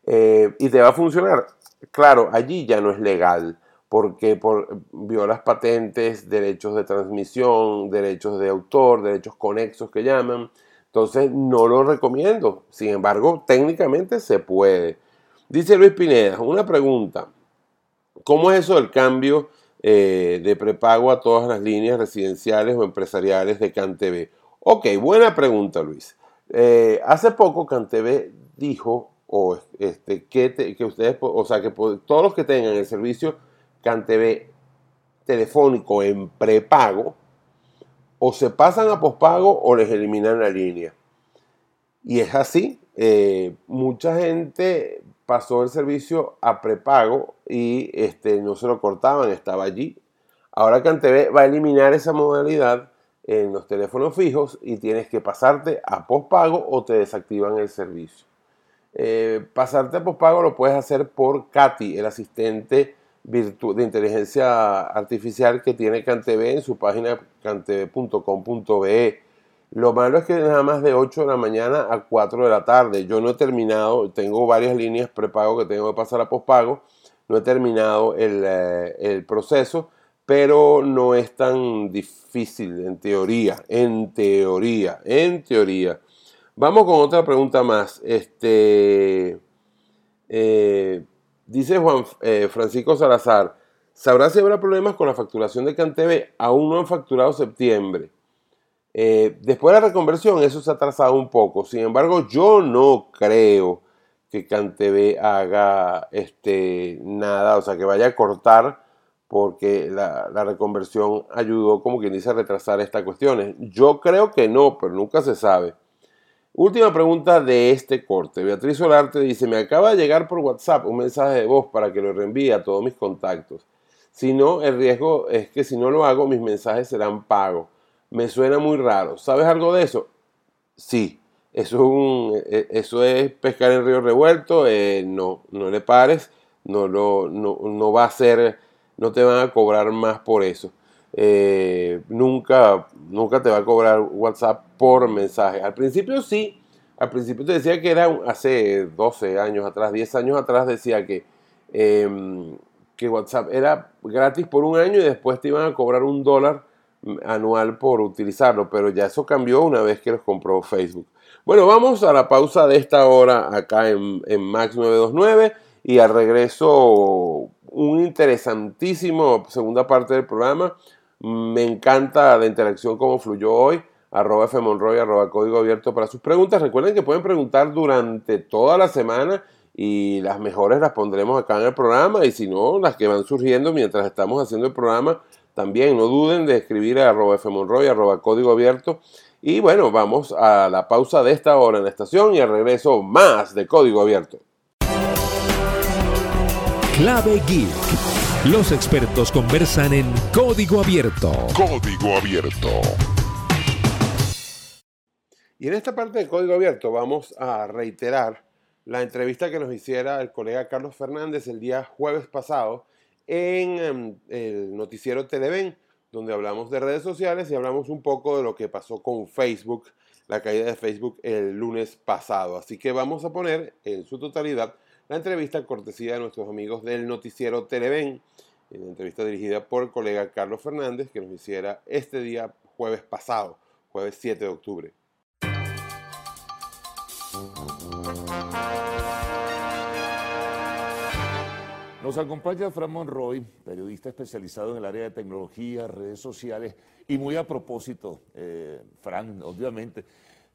eh, y te va a funcionar. Claro, allí ya no es legal porque por, violas patentes, derechos de transmisión, derechos de autor, derechos conexos que llaman. Entonces no lo recomiendo. Sin embargo, técnicamente se puede. Dice Luis Pineda, una pregunta. ¿Cómo es eso del cambio eh, de prepago a todas las líneas residenciales o empresariales de CanTV? Ok, buena pregunta Luis. Eh, hace poco CanTV dijo o este, que, que ustedes, o sea, que todos los que tengan el servicio CanTV telefónico en prepago, o se pasan a pospago o les eliminan la línea. Y es así. Eh, mucha gente pasó el servicio a prepago y este, no se lo cortaban, estaba allí. Ahora CanTV va a eliminar esa modalidad en los teléfonos fijos y tienes que pasarte a pospago o te desactivan el servicio. Eh, pasarte a pospago lo puedes hacer por Katy, el asistente de inteligencia artificial que tiene CanTV en su página cantv.com.be. Lo malo es que nada más de 8 de la mañana a 4 de la tarde. Yo no he terminado, tengo varias líneas prepago que tengo que pasar a pospago. No he terminado el, eh, el proceso, pero no es tan difícil en teoría. En teoría, en teoría. Vamos con otra pregunta más. Este. Eh, Dice Juan eh, Francisco Salazar, ¿sabrá si habrá problemas con la facturación de CanTV? Aún no han facturado septiembre. Eh, después de la reconversión eso se ha atrasado un poco. Sin embargo, yo no creo que CanTV haga este, nada, o sea, que vaya a cortar porque la, reconversión ayudó, como quien dice, a retrasar estas cuestiones. Yo creo que no, pero nunca se sabe. Última pregunta de este corte. Beatriz Solarte dice, me acaba de llegar por WhatsApp un mensaje de voz para que lo reenvíe a todos mis contactos. Si no, el riesgo es que si no lo hago, mis mensajes serán pagos. Me suena muy raro. ¿Sabes algo de eso? Sí. Eso es, un, e, eso es pescar en río revuelto. Eh, no, no le pares. no, lo, no, no va a ser, no te van a cobrar más por eso. Eh, nunca, nunca te va a cobrar WhatsApp por mensaje. Al principio sí, al principio te decía que era hace 12 años atrás, 10 años atrás decía que, em, que WhatsApp era gratis por un año y después te iban a cobrar un dólar anual por utilizarlo, pero ya eso cambió una vez que los compró Facebook. Bueno, vamos a la pausa de esta hora acá en, en Max 929 y al regreso un interesantísimo segunda parte del programa me encanta la interacción como fluyó hoy. Arroba Fmonroy, arroba código abierto para sus preguntas. Recuerden que pueden preguntar durante toda la semana y las mejores las pondremos acá en el programa y si no, las que van surgiendo mientras estamos haciendo el programa, también no duden de escribir a arroba Fmonroy, arroba código abierto. Y bueno, vamos a la pausa de esta hora en la estación y al regreso más de código abierto. Clave Geek los expertos conversan en código abierto. Código abierto. Y en esta parte de código abierto vamos a reiterar la entrevista que nos hiciera el colega Carlos Fernández el día jueves pasado en em, el noticiero Televen, donde hablamos de redes sociales y hablamos un poco de lo que pasó con Facebook, la caída de Facebook el lunes pasado. Así que vamos a poner en su totalidad la entrevista cortesía de nuestros amigos del noticiero Televen, en entrevista dirigida por el colega Carlos Fernández, que nos hiciera este día jueves pasado, jueves 7 de octubre. Nos acompaña Fran Monroy, periodista especializado en el área de tecnología, redes sociales, y muy a propósito, eh, Fran, obviamente,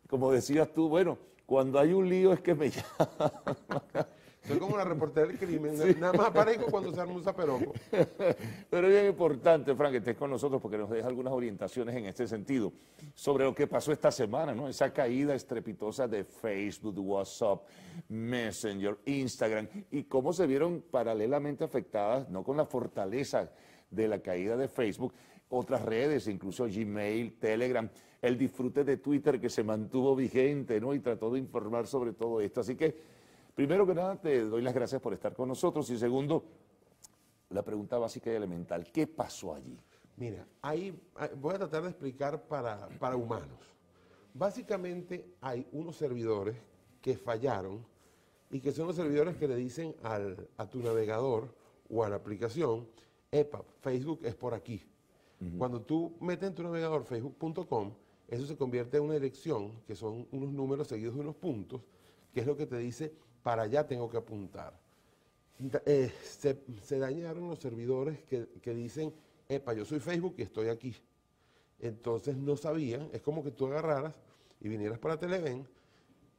como decías tú, bueno, cuando hay un lío es que me llama. Soy como la reportera del crimen, nada más aparezco cuando se arma un zaperoco. Pero es bien importante, Frank, que estés con nosotros porque nos deja algunas orientaciones en este sentido sobre lo que pasó esta semana, ¿no? Esa caída estrepitosa de Facebook, WhatsApp, Messenger, Instagram y cómo se vieron paralelamente afectadas, no con la fortaleza de la caída de Facebook, otras redes, incluso Gmail, Telegram, el disfrute de Twitter que se mantuvo vigente, ¿no? Y trató de informar sobre todo esto. Así que Primero que nada, te doy las gracias por estar con nosotros. Y segundo, la pregunta básica y elemental, ¿qué pasó allí? Mira, ahí voy a tratar de explicar para, para humanos. Básicamente hay unos servidores que fallaron y que son los servidores que le dicen al, a tu navegador o a la aplicación, EPA, Facebook es por aquí. Cuando tú metes en tu navegador facebook.com, eso se convierte en una dirección, que son unos números seguidos de unos puntos, que es lo que te dice para allá tengo que apuntar. Eh, se, dañaron los servidores que, dicen, epa, yo soy Facebook y estoy aquí. Entonces no sabían, es como que tú agarraras y vinieras para Televen,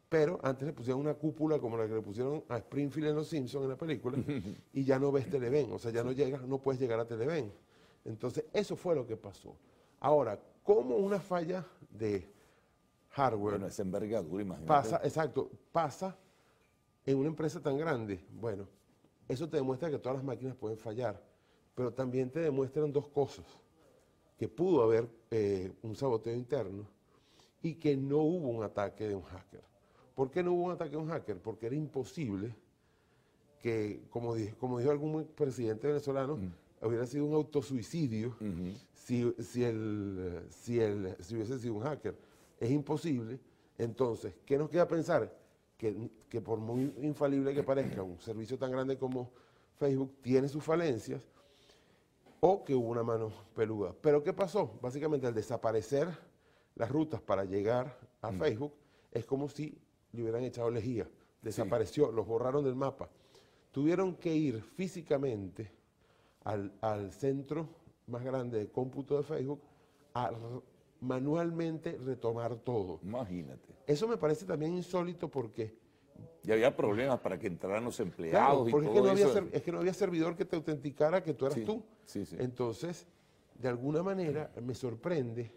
pero antes le pusieron una cúpula como la que le pusieron a Springfield en Los Simpsons en la película, y ya no ves Televen, o sea, ya no llegas, no puedes llegar a Televen. Entonces, eso fue lo que pasó. Ahora, ¿cómo una falla de hardware? Bueno, es envergadura, imagínate. Pasa, exacto, pasa en una empresa tan grande, bueno, eso te demuestra que todas las máquinas pueden fallar, pero también te demuestran dos cosas, que pudo haber eh, un saboteo interno y que no hubo un ataque de un hacker. ¿Por qué no hubo un ataque de un hacker? Porque era imposible que, como, dijo, como dijo algún presidente venezolano, mm. hubiera sido un autosuicidio si, si, el, si, el, si hubiese sido un hacker. Es imposible. Entonces, ¿qué nos queda pensar? Que, por muy infalible que parezca, un servicio tan grande como Facebook tiene sus falencias, o que hubo una mano peluda. Pero ¿qué pasó? Básicamente al desaparecer las rutas para llegar a mm. Facebook, es como si le hubieran echado lejía. Desapareció, los borraron del mapa. Tuvieron que ir físicamente al, al centro más grande de cómputo de Facebook a manualmente retomar todo. Imagínate. Eso me parece también insólito porque... Y había problemas para que entraran los empleados. porque es, que no Había es que no había servidor que te autenticara que tú eras tú. Entonces, de alguna manera, me sorprende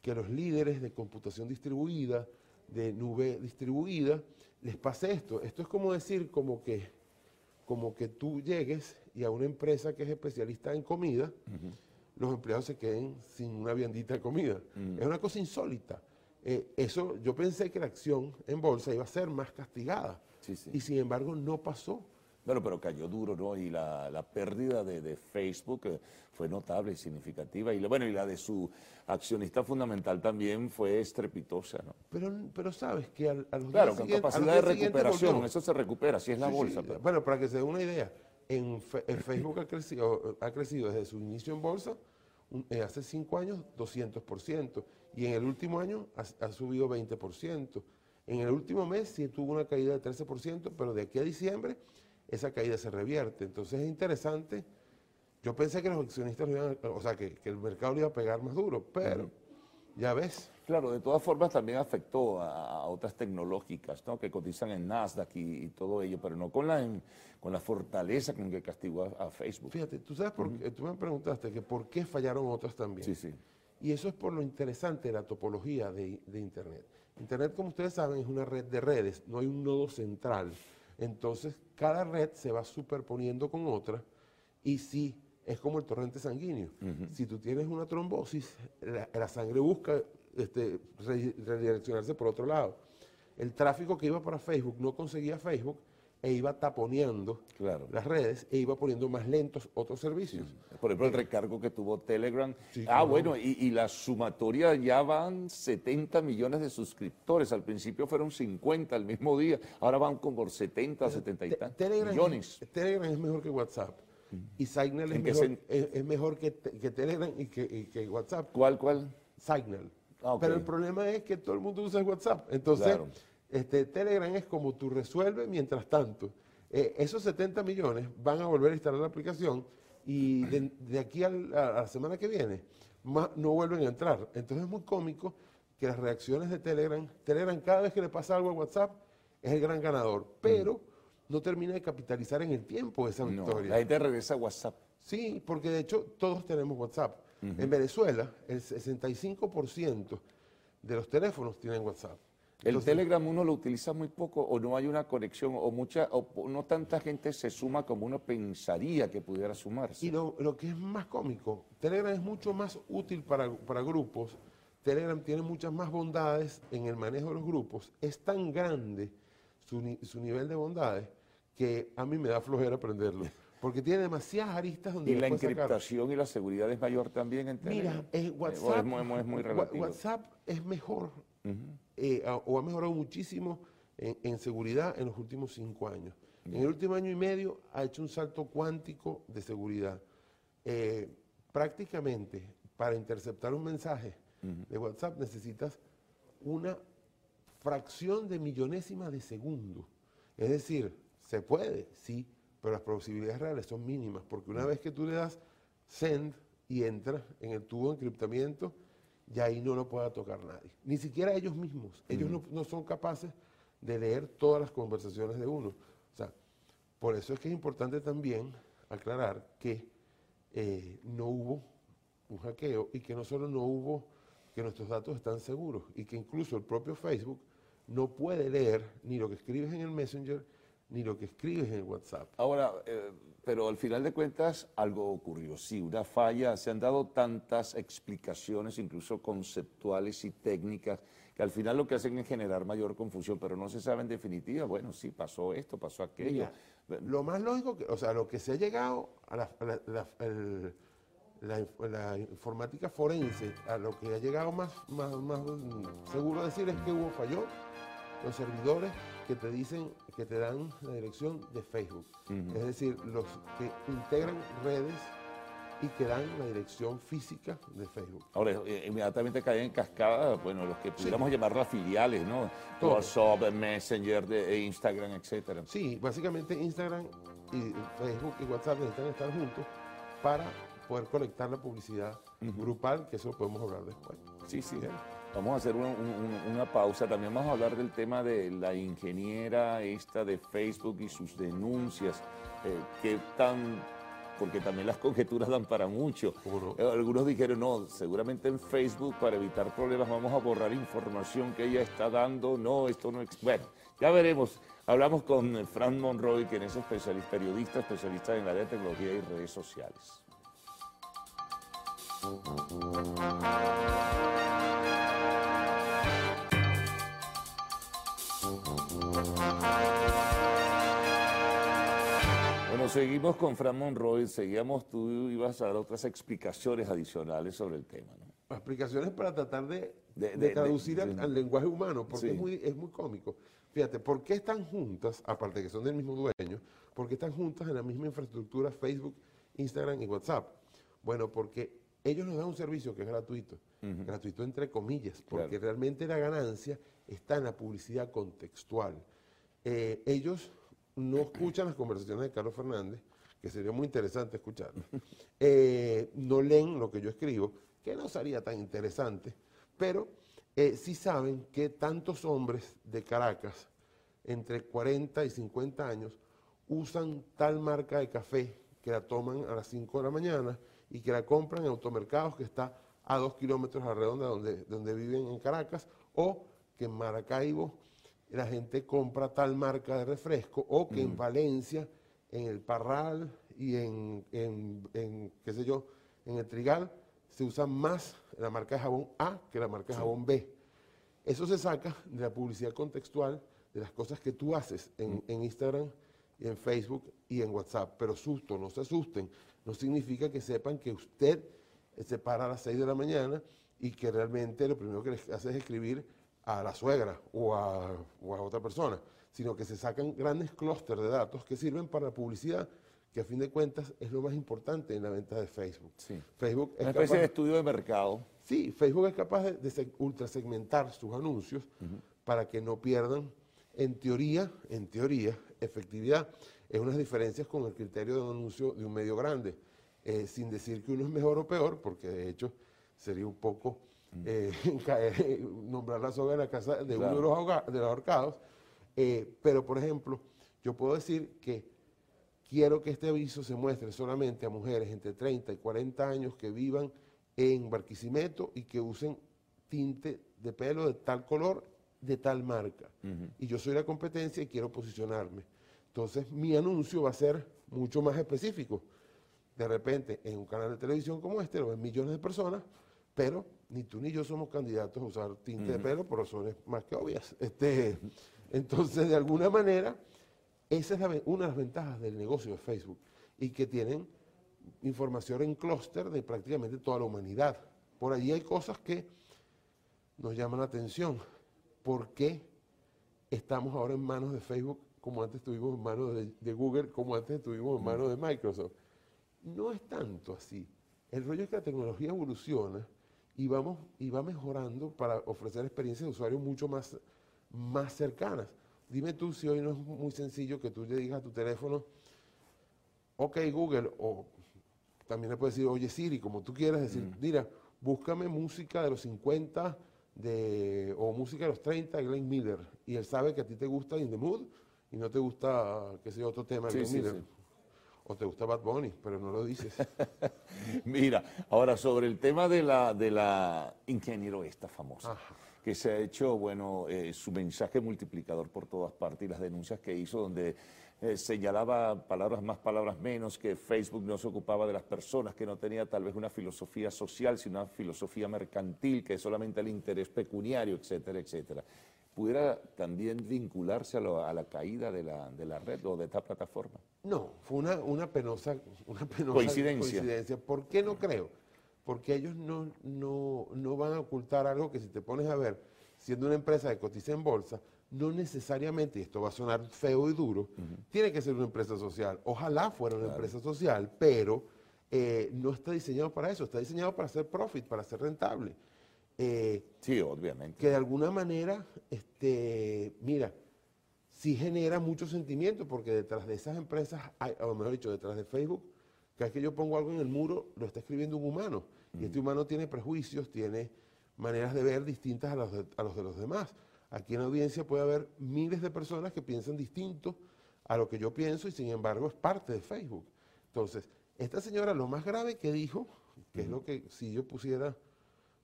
que a los líderes de computación distribuida, de nube distribuida, les pase esto. Esto es como decir, como que, como que tú llegues y a una empresa que es especialista en comida, los empleados se queden sin una viandita de comida. Mm. Es una cosa insólita. Eh, eso, yo pensé que la acción en bolsa iba a ser más castigada. Y sin embargo no pasó. Bueno, pero cayó duro, ¿no? Y la, la pérdida de, de Facebook eh, fue notable y significativa. Y la- bueno, y la de su accionista fundamental también fue estrepitosa, ¿no? Pero, pero sabes que al- a, los Claro, con capacidad de recuperación, volvió. eso se recupera, así es la Sí, bolsa. sí. pero- Bueno, para que se den una idea, en, Fe- en Facebook ha crecido, ha crecido desde su inicio en bolsa, hace cinco años, 200%, y en el último año ha, ha subido 20%. En el último mes sí tuvo una caída de 13%, pero de aquí a diciembre esa caída se revierte. Entonces es interesante. Yo pensé que los accionistas, lo iban a- o sea, que, que el mercado le iba a pegar más duro, pero ya ves. Claro, de todas formas también afectó a, a otras tecnológicas ¿no? que cotizan en Nasdaq y, y todo ello, pero no con la, con la fortaleza con que castigó a, a Facebook. Fíjate, tú sabes por qué, tú me preguntaste que por qué fallaron otras también. Sí, sí. Y eso es por lo interesante de la topología de, de Internet. Internet, como ustedes saben, es una red de redes, no hay un nodo central. Entonces, cada red se va superponiendo con otra y sí, es como el torrente sanguíneo. Si tú tienes una trombosis, la, la sangre busca este, re- redireccionarse por otro lado. El tráfico que iba para Facebook no conseguía Facebook e iba taponeando Claro. las redes e iba poniendo más lentos otros servicios. Por ejemplo, el recargo que tuvo Telegram. Sí, ah, bueno, y, y la sumatoria ya van 70 millones de suscriptores. Al principio fueron 50 el mismo día, ahora van como por 70, 70 y tantos millones. Es, Telegram es mejor que WhatsApp. Y Signal es ¿En qué mejor, es, es mejor que, te- que Telegram y que, y que WhatsApp. ¿Cuál, cuál? Signal. Ah. Pero el problema es que todo el mundo usa WhatsApp. Entonces, Claro. este, Telegram es como tú resuelves mientras tanto. Eh, esos 70 millones van a volver a instalar la aplicación y de, de aquí al- a, a la semana que viene más, no vuelven a entrar. Entonces es muy cómico que las reacciones de Telegram, Telegram cada vez que le pasa algo a WhatsApp es el gran ganador, pero no termina de capitalizar en el tiempo esa No, victoria. la gente regresa a WhatsApp. Sí, porque de hecho todos tenemos WhatsApp. En Venezuela, el 65% de los teléfonos tienen WhatsApp. El Telegram uno lo utiliza muy poco o no hay una conexión o mucha o no tanta gente se suma como uno pensaría que pudiera sumarse. Y lo, lo que es más cómico, Telegram es mucho más útil para, para grupos. Telegram tiene muchas más bondades en el manejo de los grupos. Es tan grande su, su nivel de bondades que a mí me da flojera aprenderlo. Porque tiene demasiadas aristas donde Y la sacar. encriptación y la seguridad es mayor también en. Mira, eh, Eh, o WhatsApp, es muy, es muy. WhatsApp es mejor eh, a- o ha mejorado muchísimo en, en seguridad en los últimos cinco años. En el último año y medio ha hecho un salto cuántico de seguridad. Eh, prácticamente para interceptar un mensaje de WhatsApp necesitas una fracción de millonésima de segundo. Es decir, se puede, sí, pero las posibilidades reales son mínimas, porque una vez que tú le das send y entra en el tubo de encriptamiento, ya ahí no lo pueda tocar nadie. Ni siquiera ellos mismos. Ellos no, no son capaces de leer todas las conversaciones de uno. O sea, por eso es que es importante también aclarar que eh, no hubo un hackeo y que no solo no hubo que nuestros datos están seguros y que incluso el propio Facebook no puede leer ni lo que escribes en el Messenger ni lo que escribes en WhatsApp. Ahora, eh, pero al final de cuentas algo ocurrió, sí, una falla, se han dado tantas explicaciones, incluso conceptuales y técnicas, que al final lo que hacen es generar mayor confusión, pero no se sabe en definitiva, bueno, sí, pasó esto, pasó aquello. Mira, lo más lógico, que, o sea, lo que se ha llegado a la, a la- la- el- la inf- la informática forense, a lo que ha llegado más, más, más seguro decir es que hubo falló los servidores que te dicen, que te dan la dirección de Facebook. Es decir, los que integran redes y que dan la dirección física de Facebook. Ahora, eh, inmediatamente caen en cascada, bueno, los que pudiéramos llamar las filiales, ¿no? Todo. WhatsApp, Messenger, de, e Instagram, etcétera. Sí, básicamente Instagram y Facebook y WhatsApp necesitan estar juntos para poder conectar la publicidad grupal, que eso lo podemos hablar después. Sí, sí. Vamos a hacer una, un- una pausa. También vamos a hablar del tema de la ingeniera esta de Facebook y sus denuncias. Eh, ¿Qué tan...? Porque también las conjeturas dan para mucho. Eh, algunos dijeron, no, seguramente en Facebook para evitar problemas vamos a borrar información que ella está dando. No, esto no... ex- Bueno, ya veremos. Hablamos con Fran Monroy, quien es especialista, periodista, especialista en el área de tecnología y redes sociales. Seguimos con Fran Monroy, seguíamos, tú ibas a dar otras explicaciones adicionales sobre el tema, ¿no? Explicaciones para tratar de, De- de de- traducir al, lenguaje humano, porque Sí. es, muy, es muy cómico. Fíjate, ¿por qué están juntas, aparte de que son del mismo dueño, por qué están juntas en la misma infraestructura Facebook, Instagram y WhatsApp? Bueno, porque ellos nos dan un servicio que es gratuito, gratuito entre comillas, porque Claro. realmente la ganancia está en la publicidad contextual. Eh, ellos no escuchan las conversaciones de Carlos Fernández, que sería muy interesante escucharlas. Eh, no leen lo que yo escribo, que no sería tan interesante, pero eh, sí saben que tantos hombres de Caracas, entre 40 y 50 años, usan tal marca de café que la toman a las 5 de la mañana y que la compran en automercados que está a dos kilómetros a la redonda donde, donde viven en Caracas, o que en Maracaibo la gente compra tal marca de refresco, o que en Valencia, en el Parral y en, en- en, qué sé yo, en el Trigal, se usa más la marca de jabón A que la marca de jabón B. Eso se saca de la publicidad contextual, de las cosas que tú haces en, en Instagram y en Facebook y en WhatsApp. Pero susto, no se asusten. No significa que sepan que usted se para a las 6 de la mañana y que realmente lo primero que le hace es escribir a la suegra o a, o a otra persona, sino que se sacan grandes clústeres de datos que sirven para la publicidad, que a fin de cuentas es lo más importante en la venta de Facebook. Sí. Facebook es Una especie capaz- de estudio de mercado. Sí, Facebook es capaz de, de seg- ultrasegmentar sus anuncios para que no pierdan, en teoría, en teoría, efectividad. Es unas diferencias con el criterio de un anuncio de un medio grande, eh, sin decir que uno es mejor o peor, porque de hecho sería un poco eh, caer- nombrar la soga de la casa de uno de los, ahoga- de los ahorcados. Eh, pero, por ejemplo, yo puedo decir que quiero que este aviso se muestre solamente a mujeres entre 30 y 40 años que vivan en Barquisimeto y que usen tinte de pelo de tal color, de tal marca. Y yo soy la competencia y quiero posicionarme. Entonces mi anuncio va a ser mucho más específico. De repente, en un canal de televisión como este, lo ven millones de personas, pero ni tú ni yo somos candidatos a usar tinte de pelo por razones más que obvias. Este, entonces, de alguna manera, esa es la una de las ventajas del negocio de Facebook y que tienen información en clúster de prácticamente toda la humanidad. Por allí hay cosas que nos llaman la atención. ¿Por qué estamos ahora en manos de Facebook como antes estuvimos en manos de, de Google, como antes estuvimos en manos de Microsoft? No es tanto así. El rollo es que la tecnología evoluciona y, vamos, y va mejorando para ofrecer experiencias de usuario mucho más, más cercanas. Dime tú si hoy no es muy sencillo que tú le digas a tu teléfono, ok Google, o también le puedes decir, oye Siri, como tú quieras, decir, mira, búscame música de los 50 de, o música de los 30 de Glenn Miller. Y él sabe que a ti te gusta In the Mood y no te gusta, qué sé yo, otro tema de Sí, Glenn sí, Miller. sí. O te gusta Bad Bunny, pero no lo dices. Mira, ahora sobre el tema de la, de la ingeniero esta famosa, Ajá. que se ha hecho, bueno, eh, su mensaje multiplicador por todas partes y las denuncias que hizo donde eh, señalaba palabras más, palabras menos, que Facebook no se ocupaba de las personas, que no tenía tal vez una filosofía social, sino una filosofía mercantil, que es solamente el interés pecuniario, etcétera, etcétera. ¿Pudiera también vincularse a, lo- a la caída de la, de la red o de esta plataforma? No, fue una, una penosa, una penosa Coincidencia. coincidencia. ¿Por qué no creo? Porque ellos no, no, no van a ocultar algo que si te pones a ver, siendo una empresa que cotiza en bolsa, no necesariamente, y esto va a sonar feo y duro, tiene que ser una empresa social. Ojalá fuera una empresa social, pero eh, no está diseñado para eso, está diseñado para hacer profit, para ser rentable. Eh, Sí, obviamente. que de alguna manera, este, mira, sí genera mucho sentimiento, porque detrás de esas empresas, hay, o mejor dicho, detrás de Facebook, cada vez que yo pongo algo en el muro, lo está escribiendo un humano. Y este humano tiene prejuicios, tiene maneras de ver distintas a los de, a los de los demás. Aquí en la audiencia puede haber miles de personas que piensan distinto a lo que yo pienso y sin embargo es parte de Facebook. Entonces, esta señora lo más grave que dijo, que es lo que si yo pusiera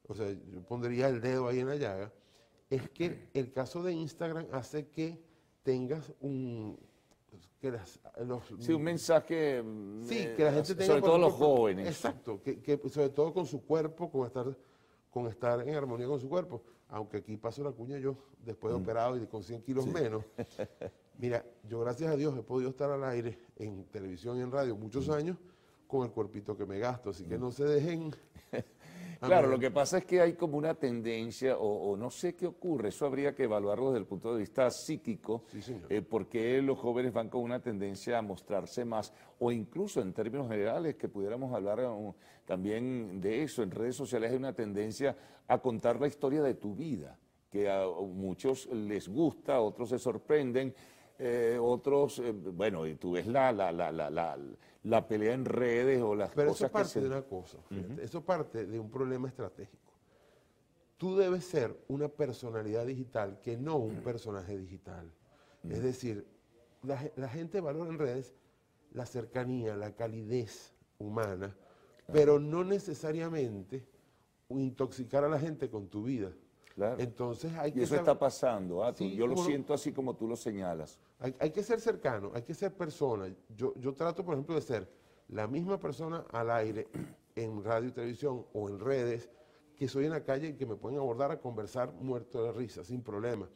o sea, yo pondría el dedo ahí en la llaga, es que el caso de Instagram hace que tengas un... Que las, los, Sí, un mensaje. mm, Sí, eh, que la gente tenga... Sobre todo los jóvenes. Exacto, que, que sobre todo con su cuerpo, con estar con estar en armonía con su cuerpo. Aunque aquí paso la cuña yo, después de operado y con 100 kilos menos. Mira, yo gracias a Dios he podido estar al aire en televisión y en radio muchos años con el cuerpito que me gasto, así que no se dejen Claro, lo que pasa es que hay como una tendencia, o, no sé qué ocurre, eso habría que evaluarlo desde el punto de vista psíquico, eh, porque los jóvenes van con una tendencia a mostrarse más, o incluso en términos generales, que pudiéramos hablar uh, también de eso, en redes sociales hay una tendencia a contar la historia de tu vida, que a muchos les gusta, a otros se sorprenden, eh, otros, eh, bueno, y tú ves la, la, la, la, la pelea en redes o las Pero cosas eso parte de una cosa, eso parte de un problema estratégico. Tú debes ser una personalidad digital que no un personaje digital. Es decir, la, gente valora en redes la cercanía, la calidez humana, pero no necesariamente intoxicar a la gente con tu vida. Entonces hay y eso está pasando, ¿ah? yo lo siento así como tú lo señalas. Hay, que ser cercano, hay que ser persona. Yo, yo trato, por ejemplo, de ser la misma persona al aire, en radio y televisión o en redes, que soy en la calle y que me pueden abordar a conversar muerto de risa, sin problema.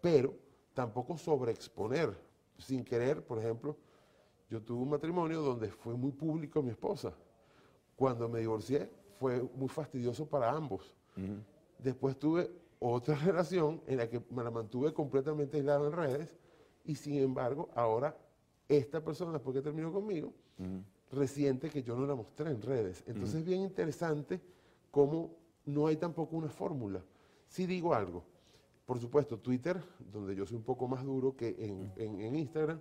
Pero tampoco sobreexponer, sin querer, por ejemplo, yo tuve un matrimonio donde fue muy público mi esposa. Cuando me divorcié fue muy fastidioso para ambos. Después tuve otra relación en la que me la mantuve completamente aislada en redes y sin embargo ahora esta persona después que terminó conmigo resiente que yo no la mostré en redes. Entonces es bien interesante cómo no hay tampoco una fórmula. Si digo algo, por supuesto Twitter, donde yo soy un poco más duro que en Instagram,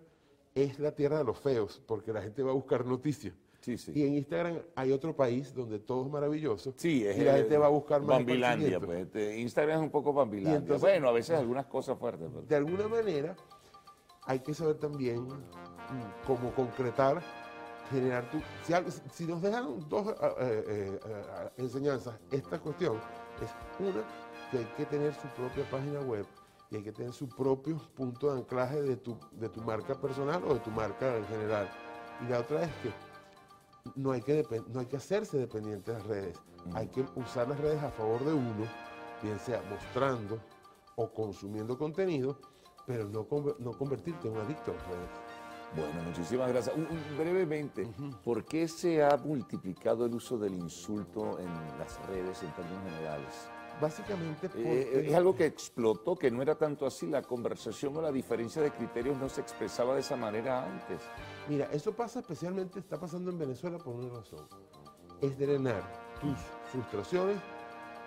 es la tierra de los feos porque la gente va a buscar noticias. Y en Instagram hay otro país donde todo es maravilloso. Sí, y la gente va a buscar más. Bambilandia, pues. Este, Instagram es un poco Bambilandia. bueno, a veces algunas cosas fuertes. De alguna manera, hay que saber también mm, cómo concretar, generar tu. Si, nos dejan dos eh, eh, eh, enseñanzas, esta cuestión es una que hay que tener su propia página web y hay que tener su propio punto de anclaje de tu, de tu marca personal o de tu marca en general. Y la otra es que no hay que, no hay que hacerse dependiente de las redes. Hay que usar las redes a favor de uno, bien sea mostrando o consumiendo contenido, pero no, no convertirte en un adicto a las redes. Bueno, muchísimas gracias. brevemente, ¿por qué se ha multiplicado el uso del insulto en las redes en términos generales? Básicamente eh, porque... es algo que explotó, que no era tanto así, la conversación o la diferencia de criterios no se expresaba de esa manera antes. Mira, eso pasa especialmente, está pasando en Venezuela por una razón. Es drenar tus frustraciones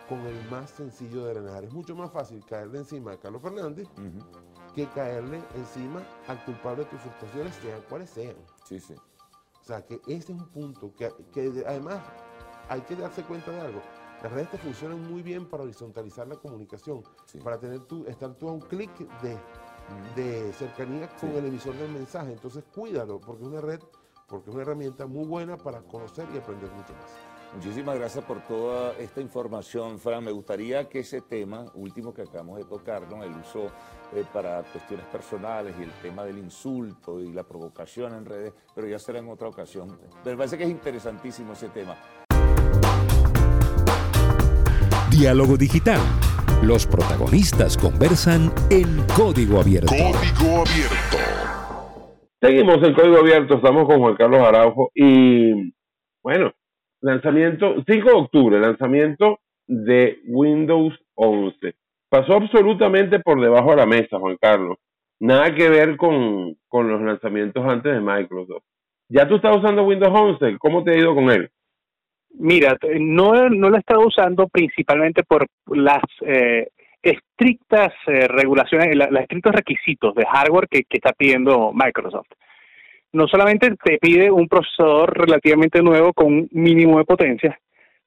con el más sencillo de drenar. Es mucho más fácil caerle encima a Carlos Fernández que caerle encima al culpable de tus frustraciones, sean cuales sean. Sí, sí. O sea, que ese es un punto que, que además hay que darse cuenta de algo las redes te funcionan muy bien para horizontalizar la comunicación, para tener tú, estar tú a un clic de, de, cercanía con el emisor del mensaje. Entonces cuídalo, porque es una red, porque es una herramienta muy buena para conocer y aprender mucho más. Muchísimas gracias por toda esta información, Fran. Me gustaría que ese tema, último que acabamos de tocar, el uso eh, para cuestiones personales y el tema del insulto y la provocación en redes, pero ya será en otra ocasión. Me parece que es interesantísimo ese tema. Diálogo Digital. Los protagonistas conversan en código abierto. Código abierto. Seguimos en código abierto, estamos con Juan Carlos Araujo y bueno, lanzamiento 5 de octubre, lanzamiento de Windows 11. Pasó absolutamente por debajo de la mesa, Juan Carlos. Nada que ver con, con los lanzamientos antes de Microsoft. ¿Ya tú estás usando Windows 11? ¿Cómo te ha ido con él? Mira, no, no lo he estado usando principalmente por las eh, estrictas eh, regulaciones, los estrictos requisitos de hardware que, está pidiendo Microsoft. No solamente te pide un procesador relativamente nuevo con mínimo de potencia,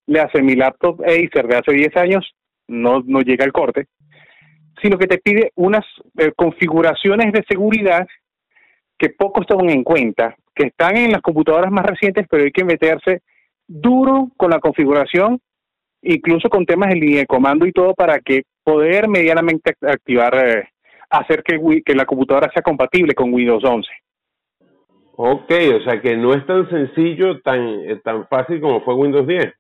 le hace mi laptop Acer de hace 10 años, no, no llega al corte, sino que te pide unas eh, configuraciones de seguridad que pocos toman en cuenta, que están en las computadoras más recientes, pero hay que meterse duro con la configuración, incluso con temas de línea de comando y todo para que poder medianamente activar, eh, hacer que, que la computadora sea compatible con Windows 11. Ok, o sea que no es tan sencillo, tan, eh, tan fácil como fue Windows 10.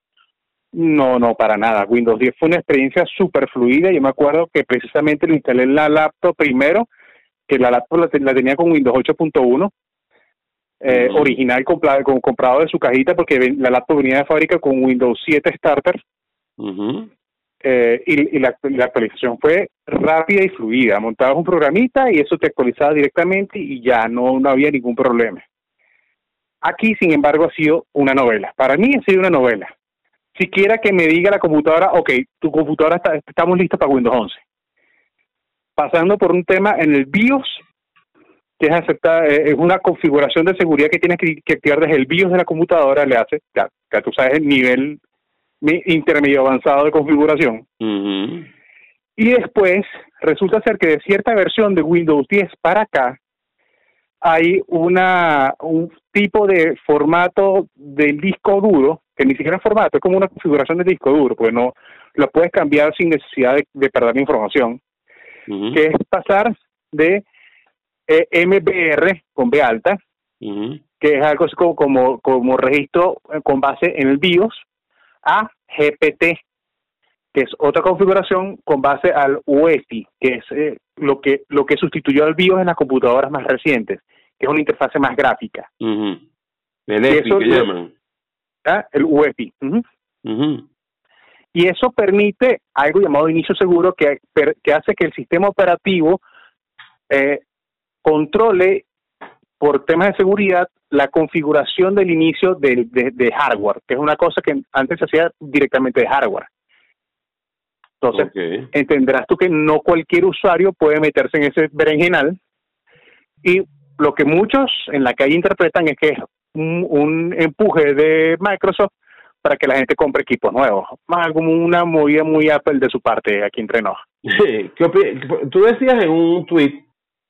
No, no, para nada. Windows 10 fue una experiencia súper fluida. Yo me acuerdo que precisamente lo instalé en la laptop primero, que la laptop la, la tenía con Windows 8.1, eh, original comprado, con, comprado de su cajita, porque la laptop venía de fábrica con Windows 7 Starter. Eh, y, y la, la actualización fue rápida y fluida. Montabas un programita y eso te actualizaba directamente y ya no, no había ningún problema. Aquí, sin embargo, ha sido una novela. Para mí ha sido una novela. Siquiera que me diga la computadora, ok, tu computadora está, estamos listos para Windows 11. Pasando por un tema en el BIOS, eh, es una configuración de seguridad que tienes que, que activar desde el BIOS de la computadora, le hace, ya, ya tú sabes el nivel intermedio avanzado de configuración. Y después resulta ser que de cierta versión de Windows 10 para acá hay una un tipo de formato del disco duro, que ni siquiera es formato, es como una configuración del disco duro, porque no lo puedes cambiar sin necesidad de, de perder la información, que es pasar de eh, MBR con B alta, que es algo así como, como, como registro eh, con base en el BIOS, a GPT, que es otra configuración con base al UEFI, que es eh, lo que lo que sustituyó al BIOS en las computadoras más recientes, que es una interfase más gráfica. Ujú. El eso que llaman. ¿ah? El UEFI. Y eso permite algo llamado inicio seguro que, que hace que el sistema operativo eh, controle por temas de seguridad la configuración del inicio de, de hardware, que es una cosa que antes se hacía directamente de hardware. Entonces, entenderás tú que no cualquier usuario puede meterse en ese berenjenal y lo que muchos en la calle interpretan es que es un, un empuje de Microsoft para que la gente compre equipos nuevos, más como una movida muy Apple de su parte aquí entre nos. ¿Qué opi- Tú decías en un tweet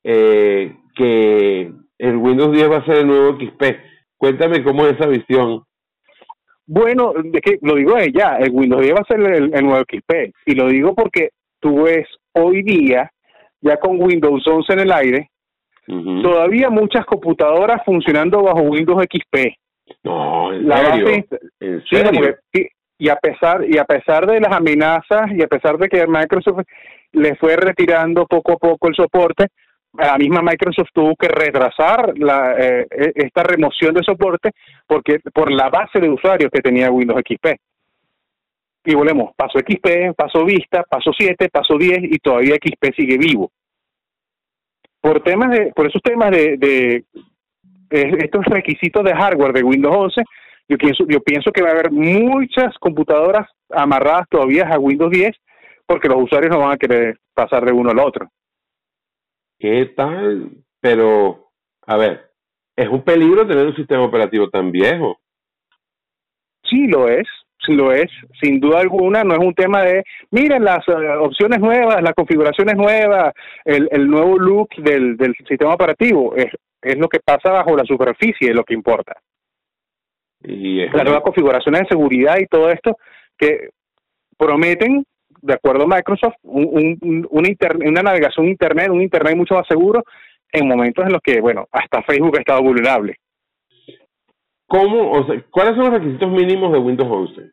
eh, que el Windows 10 va a ser el nuevo XP. Cuéntame cómo es esa visión. Bueno, de que lo digo ya, el Windows 10 va a ser el, el nuevo XP. Y lo digo porque tú ves hoy día, ya con Windows 11 en el aire, todavía muchas computadoras funcionando bajo Windows XP. No, en La serio. base- En Sí, serio. porque- y a pesar y a pesar de las amenazas y a pesar de que Microsoft le fue retirando poco a poco el soporte, la misma Microsoft tuvo que retrasar la, eh, e- esta remoción de soporte porque por la base de usuarios que tenía Windows XP. Y volvemos, pasó XP, pasó Vista, pasó 7, pasó 10 y todavía XP sigue vivo. Por temas de, por esos temas de, de estos requisitos de hardware de Windows 11, yo pienso, yo pienso que va a haber muchas computadoras amarradas todavía a Windows 10 porque los usuarios no van a querer pasar de uno al otro. ¿Qué tal? Pero, a ver, es un peligro tener un sistema operativo tan viejo. Sí lo es, sí lo es, sin duda alguna, no es un tema de, miren las eh, opciones nuevas, las configuraciones nuevas, el, el nuevo look del, del sistema operativo, es, es lo que pasa bajo la superficie, es lo que importa. Y Las nuevas configuraciones de seguridad y todo esto que prometen, de acuerdo a Microsoft, un, un- un- una, navegación internet, un internet mucho más seguro en momentos en los que, bueno, hasta Facebook ha estado vulnerable. ¿Cómo? O sea, ¿cuáles son los requisitos mínimos de Windows 11?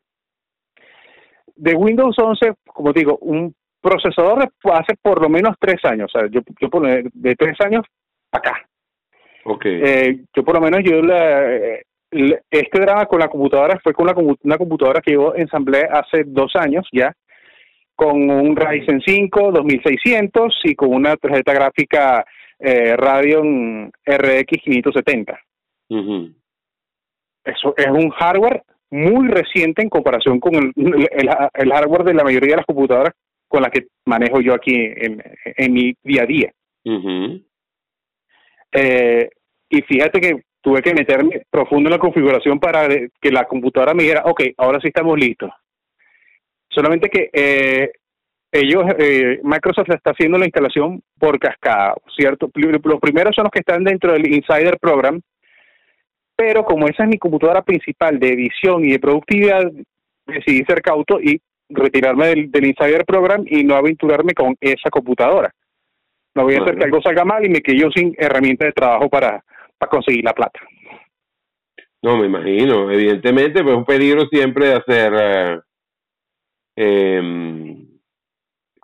de Windows 11, como digo, un procesador hace por lo menos tres años, o sea, yo, yo de tres años acá. Ok. Eh, yo por lo menos yo la, eh, este drama con la computadora fue con una computadora que yo ensamblé hace dos años ya, con un Ryzen 5 2600 y con una tarjeta gráfica eh, Radeon RX 570. Ujú. Eso es un hardware muy reciente en comparación con el, el, el hardware de la mayoría de las computadoras con las que manejo yo aquí en, en mi día a día. Eh, y fíjate que tuve que meterme profundo en la configuración para que la computadora me dijera, ok, ahora sí estamos listos. Solamente que eh, ellos, eh, Microsoft está haciendo la instalación por cascada, ¿cierto? Los primeros son los que están dentro del Insider Program, pero como esa es mi computadora principal de edición y de productividad, decidí ser cauto y retirarme del, Insider Program y no aventurarme con esa computadora. No voy a hacer que algo salga mal y me quedé yo sin herramienta de trabajo para, para conseguir la plata. No, me imagino. Evidentemente, pues es un peligro siempre de hacer eh, eh,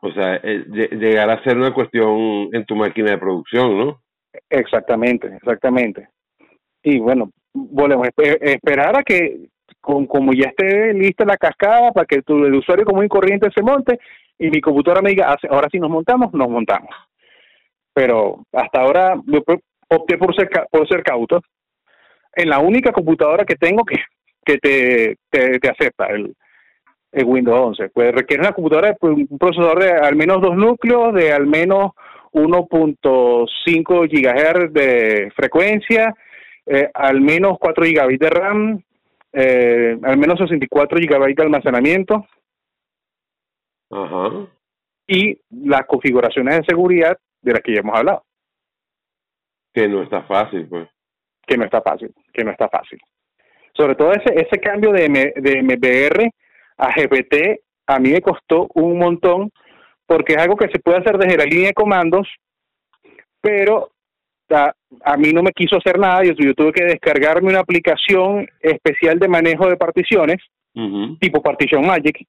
o sea, eh, lle- llegar a ser una cuestión en tu máquina de producción, ¿no? Exactamente, exactamente. Y bueno, volvemos a espe- esperar a que, con, como ya esté lista la cascada, para que tu, el usuario común y corriente se monte y mi computadora me diga, "Ah, ahora sí nos montamos, nos montamos. Pero hasta ahora yo pro- opté por ser, por ser cauto. En la única computadora que tengo que, que te, te acepta el, el Windows 11. Pues requiere una computadora, pues, un procesador de al menos dos núcleos, de al menos 1.5 GHz de frecuencia, eh, al menos 4 GB de RAM, eh, al menos 64 GB de almacenamiento Ajá. y las configuraciones de seguridad de las que ya hemos hablado, Que no está fácil, pues. que no está fácil, que no está fácil. Sobre todo ese, ese cambio de, M- de MBR a GPT a mí me costó un montón porque es algo que se puede hacer desde la línea de comandos, pero a, a mí no me quiso hacer nada, yo, yo tuve que descargarme una aplicación especial de manejo de particiones, tipo Partition Magic,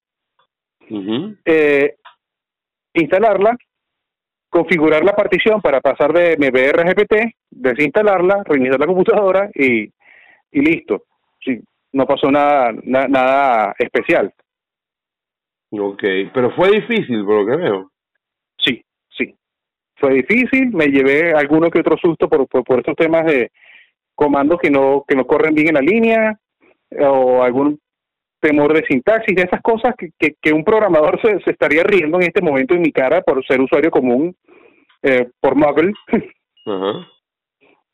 eh, instalarla, configurar la partición para pasar de MBR a GPT, desinstalarla, reiniciar la computadora y, y listo. Sí, no pasó nada, na- nada especial. Ok, pero fue difícil por lo que veo. Sí, sí. Fue difícil, me llevé alguno que otro susto por, por, por estos temas de comandos que no, que no corren bien en la línea, o algún temor de sintaxis, de esas cosas que, que, que un programador se, se estaría riendo en este momento en mi cara por ser usuario común, eh, por Muggle, Ajá.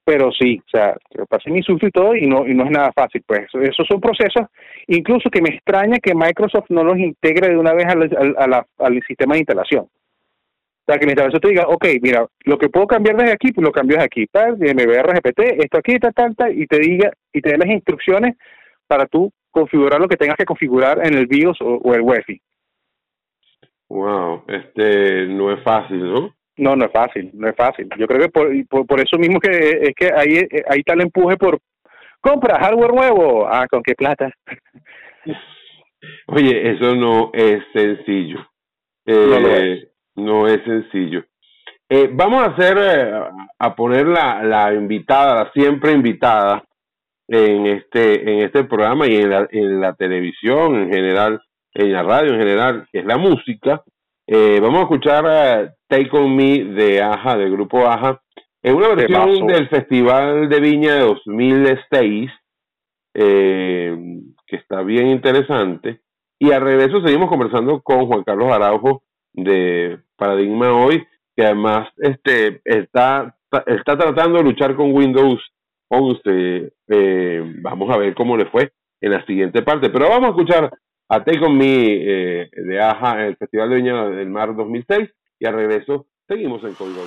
Pero sí, o sea, pasé mi susto y todo y no, y no es nada fácil, pues esos son procesos, incluso que me extraña que Microsoft no los integre de una vez al, sistema de instalación. O sea, que la instalación te diga, ok, mira, lo que puedo cambiar desde aquí, pues lo cambio aquí, tal, de MBR, GPT, esto aquí, tal, tal, tal, y te diga, y te dé las instrucciones para tú configurar lo que tengas que configurar en el BIOS o, o el UEFI. Wow, este no es fácil, ¿no? No, no es fácil, no es fácil. Yo creo que por, por, por eso mismo que es que ahí, ahí está el empuje por compra hardware nuevo. Ah, ¿con qué plata? Oye, eso no es sencillo. No lo Eh, no es sencillo. Eh, vamos a hacer, eh, a poner la, la invitada, la siempre invitada en este, en este programa y en la, en la televisión en general, en la radio en general, que es la música. Eh, vamos a escuchar eh, Take On Me de Aja, del grupo Aja, en una versión del Festival de Viña de 2006, eh, que está bien interesante. Y al regreso seguimos conversando con Juan Carlos Araujo de Paradigma Hoy, que además este, está, está tratando de luchar con Windows 11. Eh, vamos a ver cómo le fue en la siguiente parte. Pero vamos a escuchar a Take On Me eh, de Aja en el Festival de Viña del Mar 2006 y al regreso seguimos en Código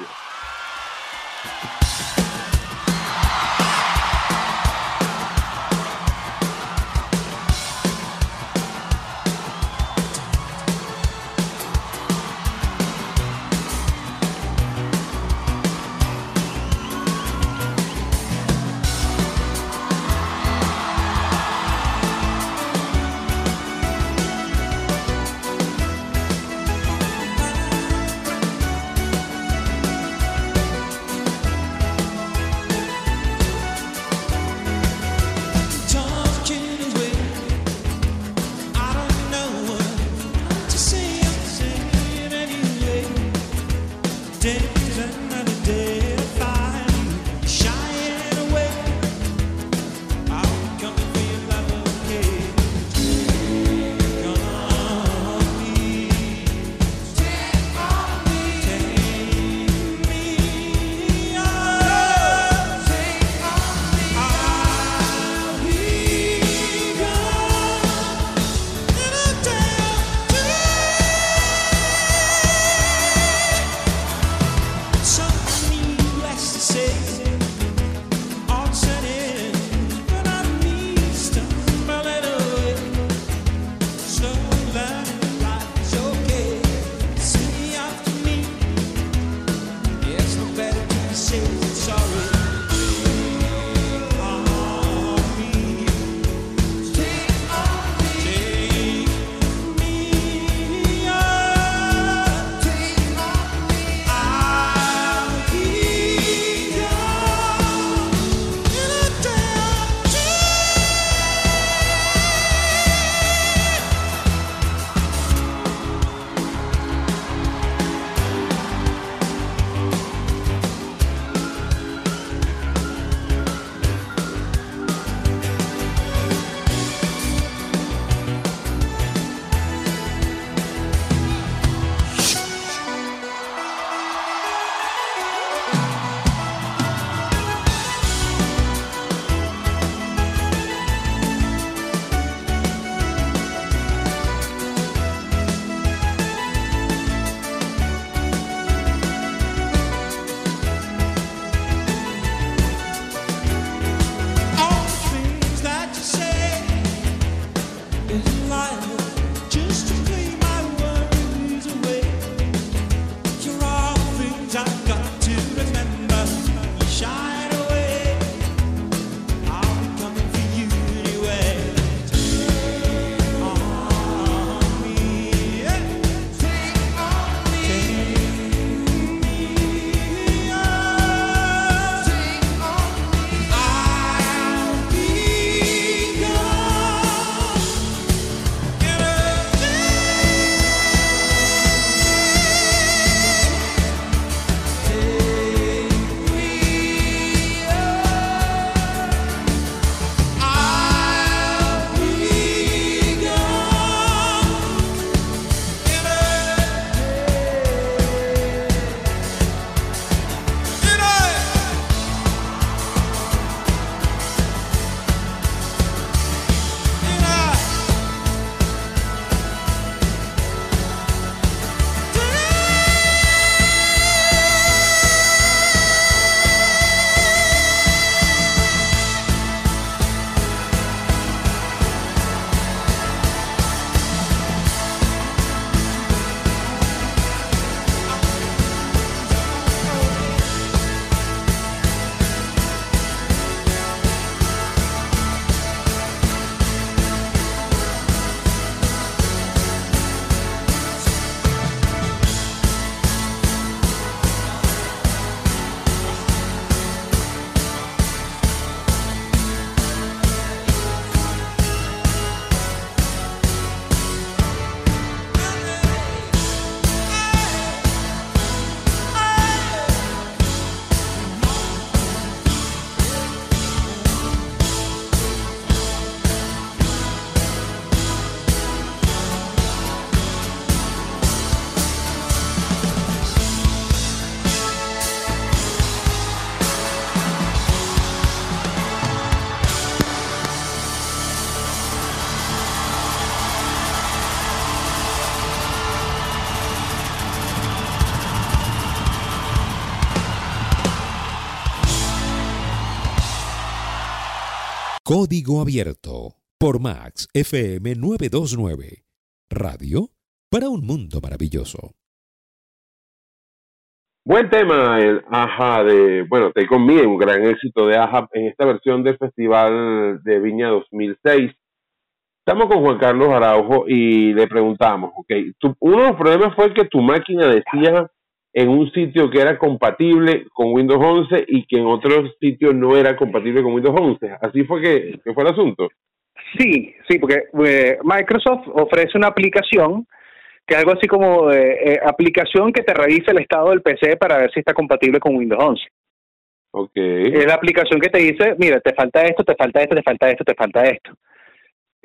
Código Abierto por Max FM 929. Radio para un mundo maravilloso. Buen tema el AHA de, bueno, Take On Me, un gran éxito de AHA en esta versión del Festival de Viña 2006. Estamos con Juan Carlos Araujo y le preguntamos, ok, uno de los problemas fue que tu máquina decía en un sitio que era compatible con Windows 11 y que en otro sitio no era compatible con Windows 11. Así fue que, fue el asunto. Sí, sí, porque eh, Microsoft ofrece una aplicación que es algo así como eh, eh, aplicación que te revisa el estado del PC para ver si está compatible con Windows 11. Ok. Es la aplicación que te dice, mira, te falta esto, te falta esto, te falta esto, te falta esto.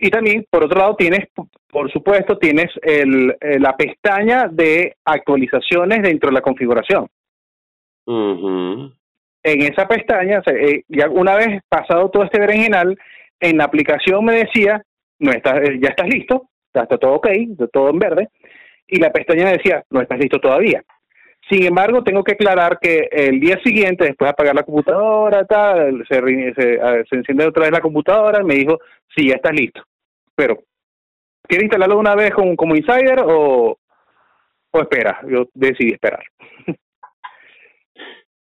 Y también, por otro lado, tienes, por supuesto, tienes el, eh, la pestaña de actualizaciones dentro de la configuración. En esa pestaña, eh, ya una vez pasado todo este berenjenal, en la aplicación me decía, no estás, eh, ya estás listo, está, todo ok, todo en verde, y la pestaña me decía, no estás listo todavía. Sin embargo, tengo que aclarar que el día siguiente, después de apagar la computadora, tal, se, se, se enciende otra vez la computadora, me dijo, sí, ya estás listo pero ¿quieres instalarlo una vez como, como insider o, o espera? Yo decidí esperar.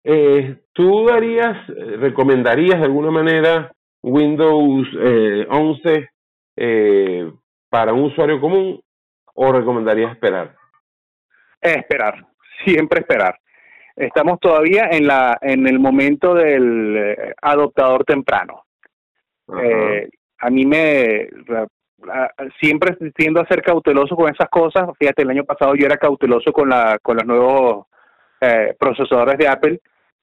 eh, ¿Tú darías, recomendarías de alguna manera Windows eh, 11 eh, para un usuario común o recomendarías esperar? Esperar, siempre esperar. Estamos todavía en la en el momento del eh, adoptador temprano. Eh, a mí me siempre tiendo a ser cauteloso con esas cosas. Fíjate, el año pasado yo era cauteloso con, la, con los nuevos eh, procesadores de Apple,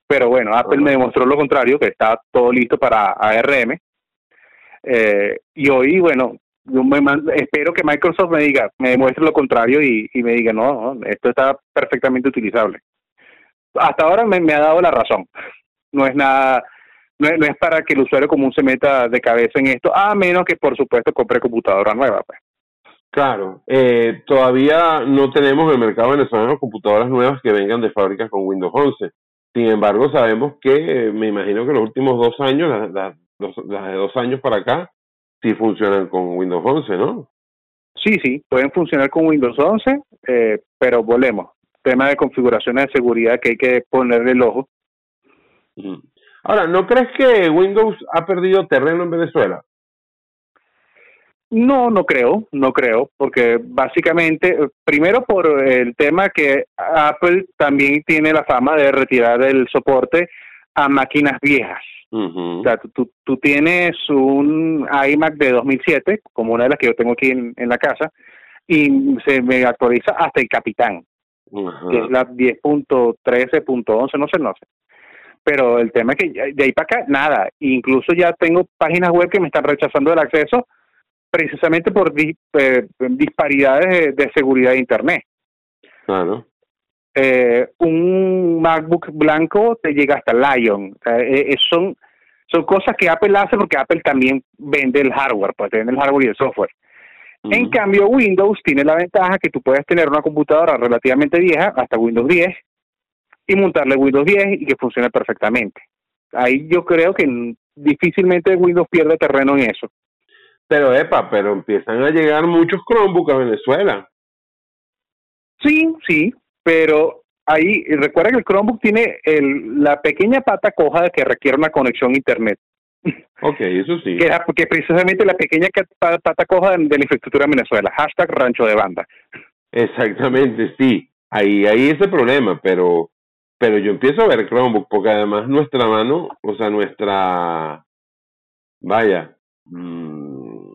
pero bueno, Apple me demostró lo contrario, que está todo listo para ARM. Eh, y hoy, bueno, yo me espero que Microsoft me diga, me demuestre lo contrario y, me diga, no, esto está perfectamente utilizable. Hasta ahora me, me ha dado la razón. No es nada no, es para que el usuario común se meta de cabeza en esto, a menos que por supuesto compre computadora nueva. Pues. Claro, eh, todavía no tenemos en el mercado venezolano computadoras nuevas que vengan de fábricas con Windows 11. Sin embargo, sabemos que, me imagino que los últimos dos años, las, de dos años para acá, sí funcionan con Windows 11, ¿no? Sí, sí, pueden funcionar con Windows 11, eh, pero volvemos. Tema de configuraciones de seguridad que hay que ponerle el ojo. Ahora, ¿no crees que Windows ha perdido terreno en Venezuela? No, no creo, no creo, porque básicamente, primero por el tema que Apple también tiene la fama de retirar el soporte a máquinas viejas. O sea, tú, tú, tienes un iMac de 2007, como una de las que yo tengo aquí en, la casa, y se me actualiza hasta el Capitán, que es la 10.13.11, no sé, no sé pero el tema es que de ahí para acá, nada. Incluso ya tengo páginas web que me están rechazando el acceso precisamente por eh, disparidades de, seguridad de Internet. Claro. Eh, un MacBook blanco te llega hasta Lion. Eh, son, son cosas que Apple hace porque Apple también vende el hardware, pues vende el hardware y el software. En cambio, Windows tiene la ventaja que tú puedes tener una computadora relativamente vieja, hasta Windows 10, y montarle Windows 10 y que funcione perfectamente. Ahí yo creo que difícilmente Windows pierde terreno en eso. Pero, epa, pero empiezan a llegar muchos Chromebooks a Venezuela. Sí, sí, pero ahí recuerda que el Chromebook tiene el, la pequeña pata coja de que requiere una conexión a Internet. Ok, eso sí. que, es precisamente la pequeña pata coja de, la infraestructura en Venezuela. Hashtag rancho de banda. Exactamente, sí. Ahí hay ese problema, pero pero yo empiezo a ver Chromebook porque además nuestra mano, o sea, nuestra, vaya, mm,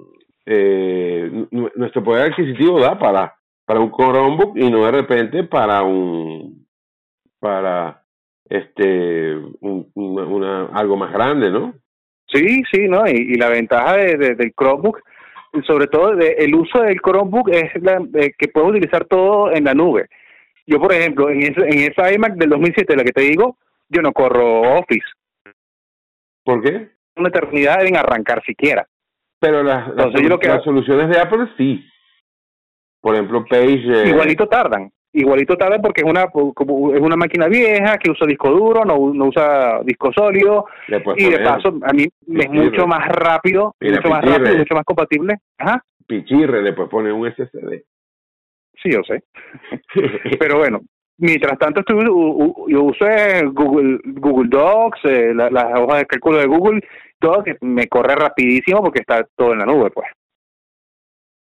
eh, nuestro poder adquisitivo da para, para un Chromebook y no de repente para un, para este, un, una, algo más grande, ¿no? Sí, sí, ¿no? Y, la ventaja de, del Chromebook, sobre todo de, el uso del Chromebook es la, que puedo utilizar todo en la nube. Yo, por ejemplo, en, ese, en esa iMac del 2007, la que te digo, yo no corro Office. ¿Por qué? Una eternidad en arrancar siquiera. Pero las, las, soluciones de Apple sí. Por ejemplo, Page... Eh, igualito tardan. igualito tarde porque es una es una máquina vieja que usa disco duro, no, no usa disco sólido y de paso a mí es mucho más rápido, mucho más rápido, mucho más compatible. Ajá. Pichirre, le puedes poner un SSD. Sí, yo sé. Pero bueno, mientras tanto estoy, yo uso Google, Google Docs, eh, las hojas de cálculo de Google, todo que me corre rapidísimo porque está todo en la nube, pues.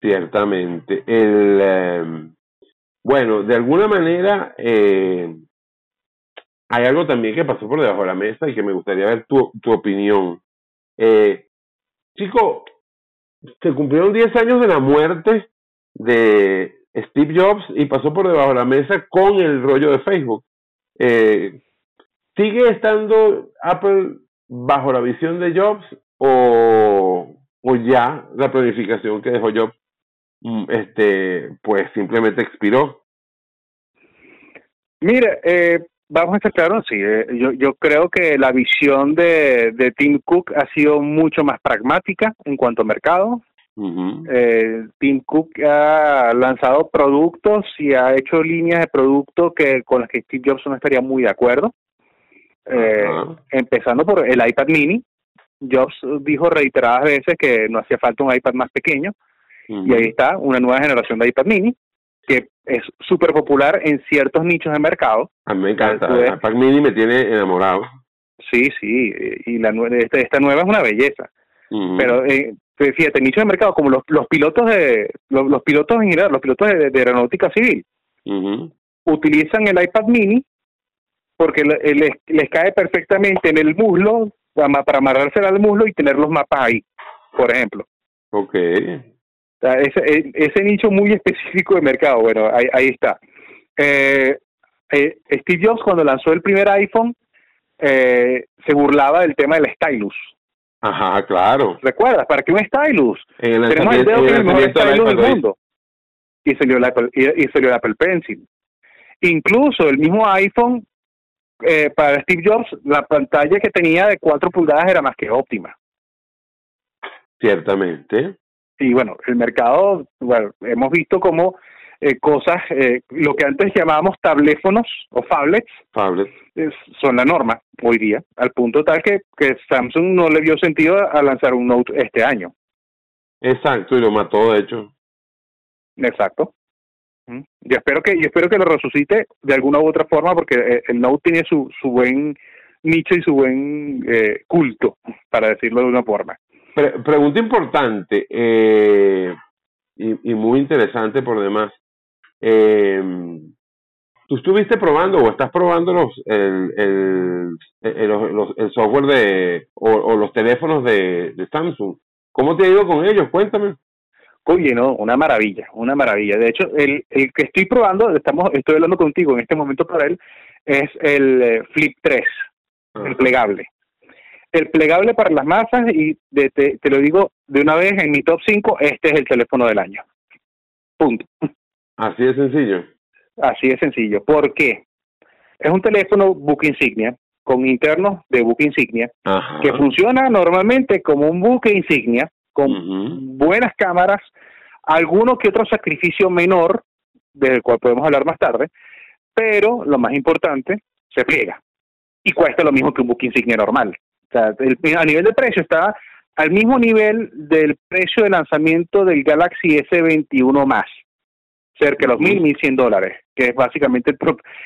Ciertamente. El, em, bueno, de alguna manera eh, hay algo también que pasó por debajo de la mesa y que me gustaría ver tu, tu opinión. Eh, chico, se cumplieron 10 años de la muerte de Steve Jobs y pasó por debajo de la mesa con el rollo de Facebook. Eh, ¿Sigue estando Apple bajo la visión de Jobs o, o ya la planificación que dejó Jobs Mm, este, pues simplemente expiró. Mire, eh, vamos a estar claros, sí, eh, yo, yo creo que la visión de, de Tim Cook ha sido mucho más pragmática en cuanto a mercado. Eh, Tim Cook ha lanzado productos y ha hecho líneas de producto que con las que Steve Jobs no estaría muy de acuerdo. Eh, empezando por el iPad mini. Jobs dijo reiteradas veces que no hacía falta un iPad más pequeño y ahí está una nueva generación de iPad mini que es súper popular en ciertos nichos de mercado. A mí me encanta, el iPad mini me tiene enamorado. Sí, sí, y la esta, esta nueva es una belleza. Pero eh, fíjate, nichos de mercado como los, los pilotos de los, pilotos en general, los pilotos de, aeronáutica civil, utilizan el iPad mini porque les, les cae perfectamente en el muslo para, para amarrársela al muslo y tener los mapas ahí, por ejemplo. Okay ese, e, ese nicho muy específico de mercado, bueno, ahí, ahí está. Eh, eh, Steve Jobs cuando lanzó el primer iPhone eh, se burlaba del tema del stylus. Ajá, claro. ¿Recuerdas? ¿Para qué un stylus? Tenemos el dedo que es el mejor stylus del mundo. Y salió, el Apple, y, salió el Apple Pencil. Incluso el mismo iPhone, eh, para Steve Jobs, la pantalla que tenía de 4 pulgadas era más que óptima. Ciertamente y bueno, el mercado, bueno, hemos visto como eh, cosas, eh, lo que antes llamábamos tabléfonos o phablets, son la norma hoy día, al punto tal que, que Samsung no le dio sentido a lanzar un Note este año. Exacto, y lo mató de hecho. Exacto. Mm. Yo espero que yo espero que lo resucite de alguna u otra forma porque eh, el Note tiene su, su buen nicho y su buen culto, para decirlo de una forma pregunta importante eh, y, muy interesante por demás. Eh, ¿Tú estuviste probando o estás probando los, el, el, el, software de o, los teléfonos de, Samsung? ¿Cómo te ha ido con ellos? Cuéntame. Oye, no, una maravilla, una maravilla. De hecho, el, el que estoy probando, estamos, estoy hablando contigo en este momento para él, es el eh, Flip 3, el plegable el plegable para las masas y te, te, lo digo de una vez en mi top 5, este es el teléfono del año. Punto. Así de sencillo. Así de sencillo. ¿Por qué? Es un teléfono book insignia con internos de book insignia que funciona normalmente como un buque insignia con buenas cámaras, alguno que otro sacrificio menor del cual podemos hablar más tarde, pero lo más importante, se pliega y cuesta lo mismo que un book insignia normal. O sea, a nivel de precio está al mismo nivel del precio de lanzamiento del Galaxy S21 más, cerca de los mil, mil cien dólares, que es básicamente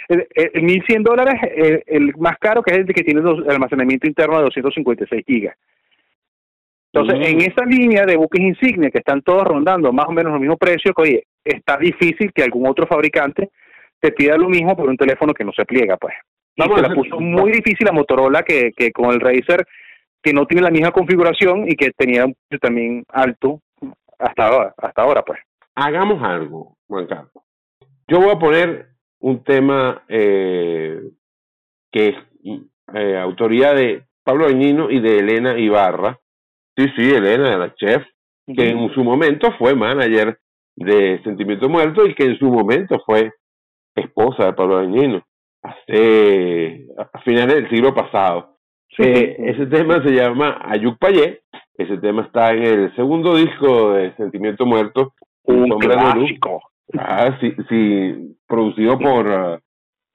el, el, mil cien dólares, el, más caro que es el que tiene el almacenamiento interno de 256 gigas. Entonces, en esa línea de buques insignia que están todos rondando más o menos los mismos precios, que oye, está difícil que algún otro fabricante te pida lo mismo por un teléfono que no se pliega, pues. Y se la puso muy difícil a Motorola que, que con el Razer que no tiene la misma configuración y que tenía un precio también alto hasta ahora, hasta ahora pues. Hagamos algo, Juan Carlos. Yo voy a poner un tema eh, que es eh, autoría de Pablo Añino y de Elena Ibarra. Sí, sí, Elena, de la chef, que en su momento fue manager de Sentimiento Muerto y que en su momento fue esposa de Pablo Añino hace a finales del siglo pasado. Eh, ese tema se llama Ayuk Payé. Ese tema está en el segundo disco de Sentimiento Muerto. Un clásico. Ah, sí, sí. producido por, uh,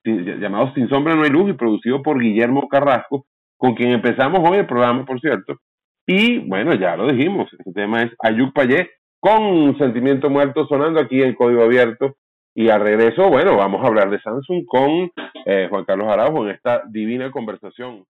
llamado Sin Sombra No hay Luz y producido por Guillermo Carrasco, con quien empezamos hoy el programa, por cierto. Y bueno, ya lo dijimos, este tema es Ayuk Payé, con Sentimiento Muerto sonando aquí en Código Abierto. Y al regreso, bueno, vamos a hablar de Samsung con eh, Juan Carlos Araujo en esta divina conversación.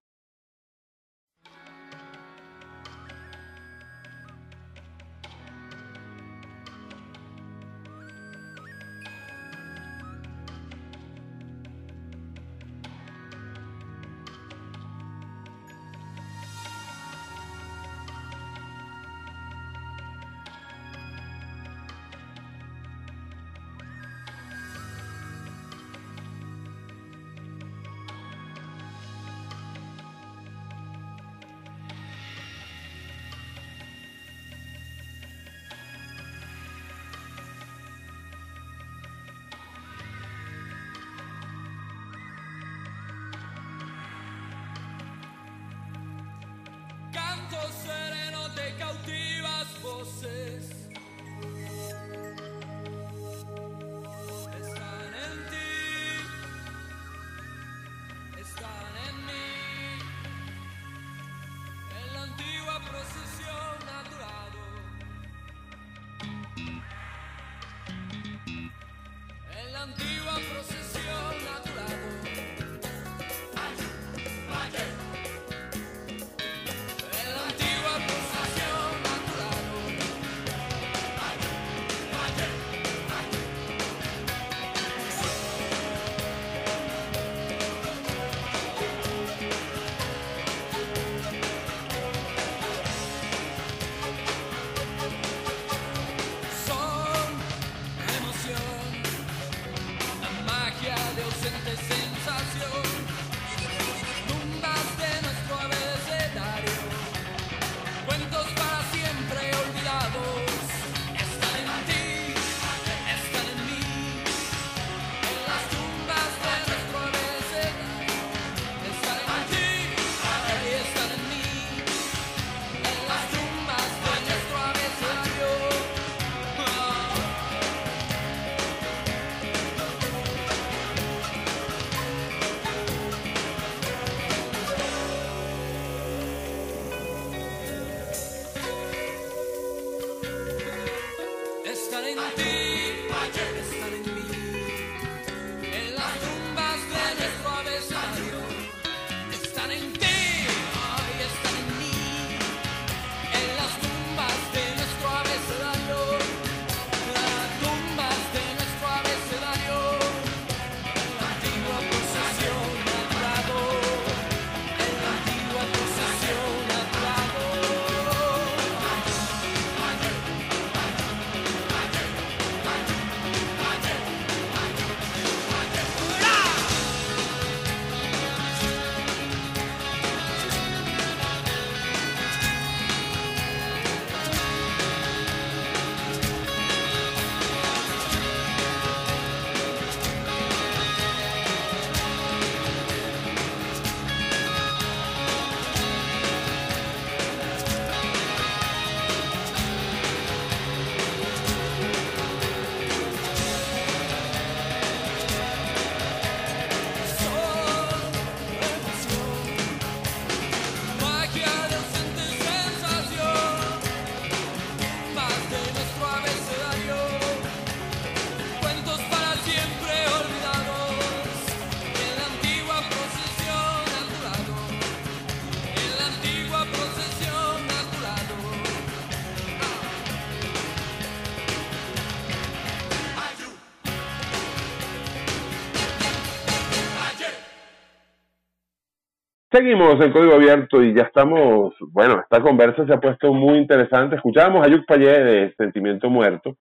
Seguimos en Código Abierto y ya estamos, bueno, esta conversa se ha puesto muy interesante. Escuchábamos a Yuk Payé de Sentimiento Muerto,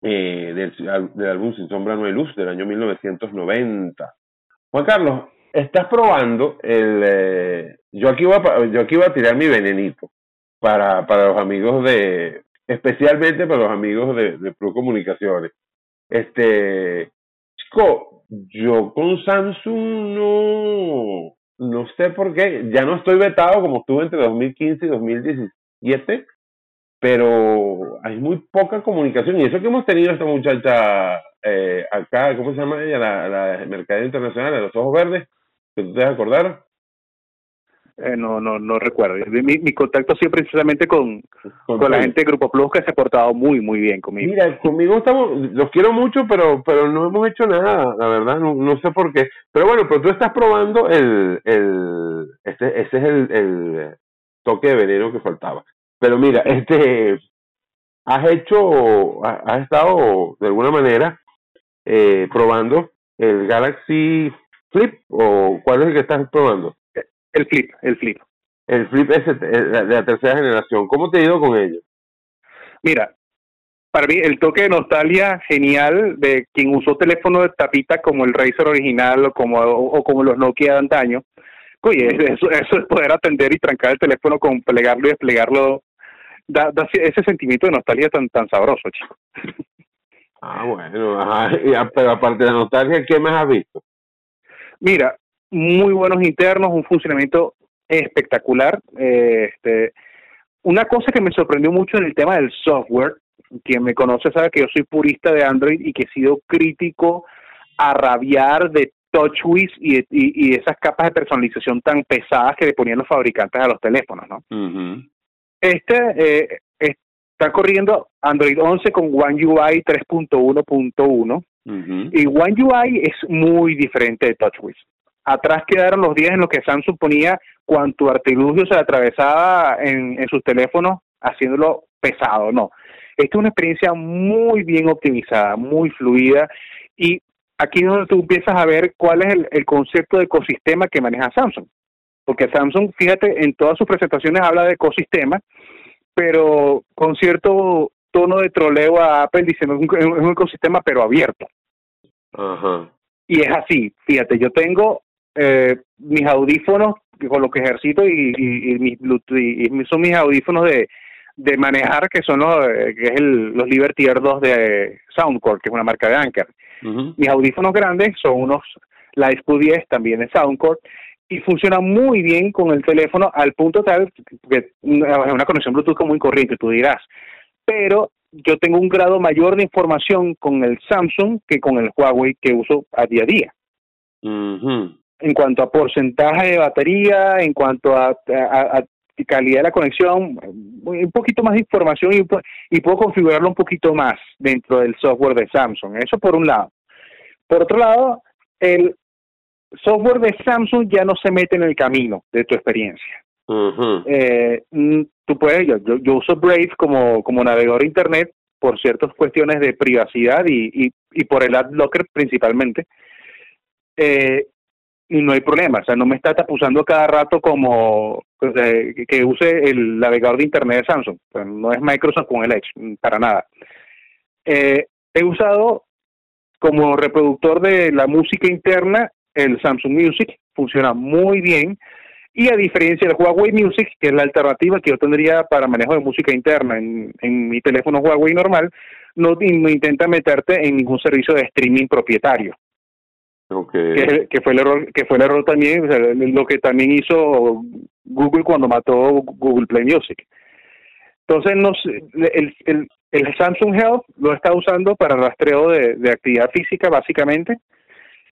eh, del, del, álbum Sin Sombra No hay Luz, del año 1990. Juan Carlos, estás probando el... Eh, yo, aquí voy a, yo aquí a tirar mi venenito para, para los amigos de... especialmente para los amigos de, de Pro Comunicaciones. Este... Chico, yo con Samsung no no sé por qué, ya no estoy vetado como estuve entre 2015 y 2017, pero hay muy poca comunicación. Y eso que hemos tenido esta muchacha eh, acá, ¿cómo se llama ella? La, la internacional de los ojos verdes, que tú te. Eh, no, no, no recuerdo. Mi, mi contacto siempre precisamente con, Con con la gente de Grupo Plus que se ha portado muy, muy bien conmigo. Mira, conmigo estamos, los quiero mucho, pero pero no hemos hecho nada, la verdad, no, no sé por qué. Pero bueno, pero tú estás probando el, el este, ese es el, el toque de veneno que faltaba. Pero mira, este, has hecho, ha- has estado de alguna manera eh, probando el Galaxy Flip o cuál es el que estás probando? El Flip, el Flip. El Flip S eh, de la tercera generación. ¿Cómo te ha ido con ello? Mira, para mí el toque de nostalgia genial de quien usó teléfono de tapita como el Razer original o como, o, como los Nokia de antaño. Oye, eso, eso es poder atender y trancar el teléfono con plegarlo y desplegarlo. Da, da ese sentimiento de nostalgia tan, tan sabroso, chico. Ah, bueno, ajá, pero aparte de la nostalgia, ¿qué más has visto? Mira, muy buenos internos, un funcionamiento espectacular. Eh, este, una cosa que me sorprendió mucho en el tema del software, quien me conoce sabe que yo soy purista de Android y que he sido crítico a rabiar de TouchWiz y, y, y esas capas de personalización tan pesadas que le ponían los fabricantes a los teléfonos, ¿no? Este eh, está corriendo Android 11 con One UI 3.1.1 y One UI es muy diferente de TouchWiz. Atrás quedaron los días en los que Samsung ponía cuanto artilugio se le atravesaba en, en sus teléfonos haciéndolo pesado. No, esta es una experiencia muy bien optimizada, muy fluida y aquí es donde tú empiezas a ver cuál es el, el concepto de ecosistema que maneja Samsung. Porque Samsung, fíjate, en todas sus presentaciones habla de ecosistema, pero con cierto tono de troleo a Apple diciendo es un ecosistema pero abierto. Ajá. Y es así, fíjate, yo tengo eh, mis audífonos con los que ejercito y, y, y mis y, son mis audífonos de, de manejar que son los, eh, que es el, los Liberty Air 2 de Soundcore, que es una marca de Anker. Mis audífonos grandes son unos Live Q10 también de Soundcore y funciona muy bien con el teléfono al punto tal que es una conexión Bluetooth muy corriente, tú dirás. Pero yo tengo un grado mayor de información con el Samsung que con el Huawei que uso a día a día. En cuanto a porcentaje de batería, en cuanto a, a, a calidad de la conexión, un poquito más de información y, y puedo configurarlo un poquito más dentro del software de Samsung. Eso por un lado. Por otro lado, el software de Samsung ya no se mete en el camino de tu experiencia. eh, tú puedes, yo, yo, yo, uso Brave como, como navegador de internet por ciertas cuestiones de privacidad y, y, y por el AdBlocker principalmente. Eh, y no hay problema, o sea, no me está tapuzando cada rato como que use el navegador de internet de Samsung. No es Microsoft con el Edge, para nada. Eh, he usado como reproductor de la música interna el Samsung Music, funciona muy bien. Y a diferencia del Huawei Music, que es la alternativa que yo tendría para manejo de música interna en, en mi teléfono Huawei normal, no, no, intenta meterte en ningún servicio de streaming propietario. Que, fue el error, que fue el error también, o sea, lo que también hizo Google cuando mató Google Play Music. Entonces, nos, el, el, Samsung Health lo está usando para rastreo de, de actividad física, básicamente,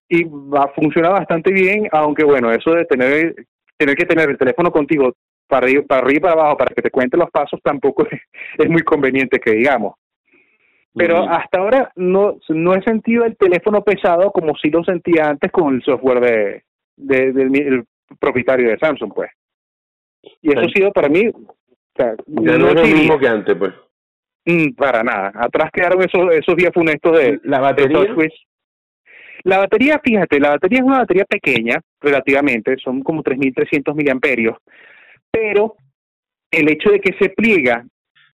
y va, funciona bastante bien, aunque bueno, eso de tener tener que tener el teléfono contigo para ir para arriba y para abajo para que te cuente los pasos tampoco es muy conveniente que digamos. Pero uh -huh. hasta ahora no, no he sentido el teléfono pesado como si lo sentía antes con el software de, de, de, de el propietario de Samsung, pues. Y eso sí. ha sido para mí. O sea, ya no, no es lo mismo que antes, pues. Mm, para nada. Atrás quedaron esos, esos días funestos de. La batería. De la batería, fíjate, la batería es una batería pequeña, relativamente, son como 3.300 miliamperios, pero el hecho de que se pliega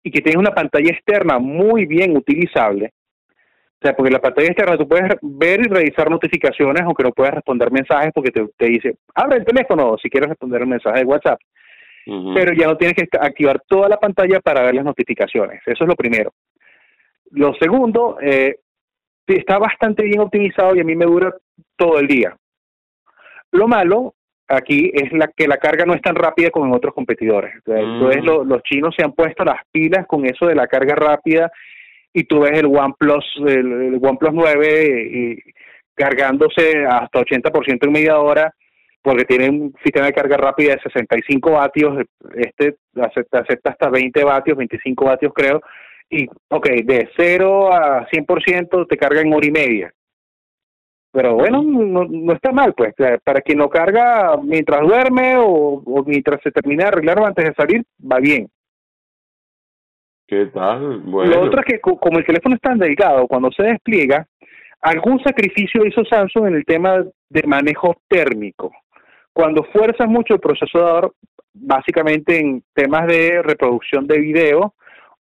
y que tienes una pantalla externa muy bien utilizable, o sea, porque la pantalla externa tú puedes ver y revisar notificaciones, aunque no puedes responder mensajes porque te, te dice, abre el teléfono si quieres responder un mensaje de WhatsApp. Uh -huh. Pero ya no tienes que activar toda la pantalla para ver las notificaciones. Eso es lo primero. Lo segundo, eh, está bastante bien optimizado y a mí me dura todo el día. Lo malo aquí es la que la carga no es tan rápida como en otros competidores. Entonces, mm. lo, los chinos se han puesto las pilas con eso de la carga rápida y tú ves el OnePlus, el, el OnePlus 9 y cargándose hasta 80% en media hora porque tiene un sistema de carga rápida de 65 vatios, este acepta, acepta hasta 20 vatios, 25 vatios creo, y ok, de 0 a 100% te carga en hora y media. Pero bueno, no, no está mal, pues, para quien lo carga mientras duerme o, o mientras se termina de arreglar antes de salir, va bien. ¿Qué tal? Bueno. Lo otro es que co- como el teléfono es tan delgado, cuando se despliega, algún sacrificio hizo Samsung en el tema de manejo térmico. Cuando fuerzas mucho el procesador, básicamente en temas de reproducción de video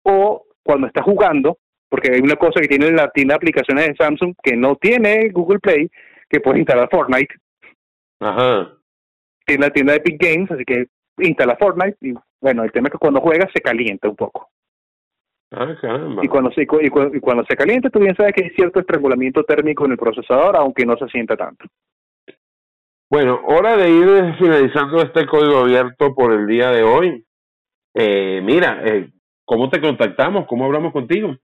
o cuando estás jugando, porque hay una cosa que tiene la tienda de aplicaciones de Samsung que no tiene Google Play, que puedes instalar Fortnite, Ajá. tiene la tienda de Epic Games, así que instala Fortnite y bueno, el tema es que cuando juegas se calienta un poco. Ah, caramba. Y cuando, se, y, cu- y cu- y cuando se calienta, tú bien sabes que hay cierto estrangulamiento térmico en el procesador, aunque no se sienta tanto. Bueno, hora de ir finalizando este código abierto por el día de hoy. Eh, mira, eh, ¿cómo te contactamos? ¿Cómo hablamos contigo?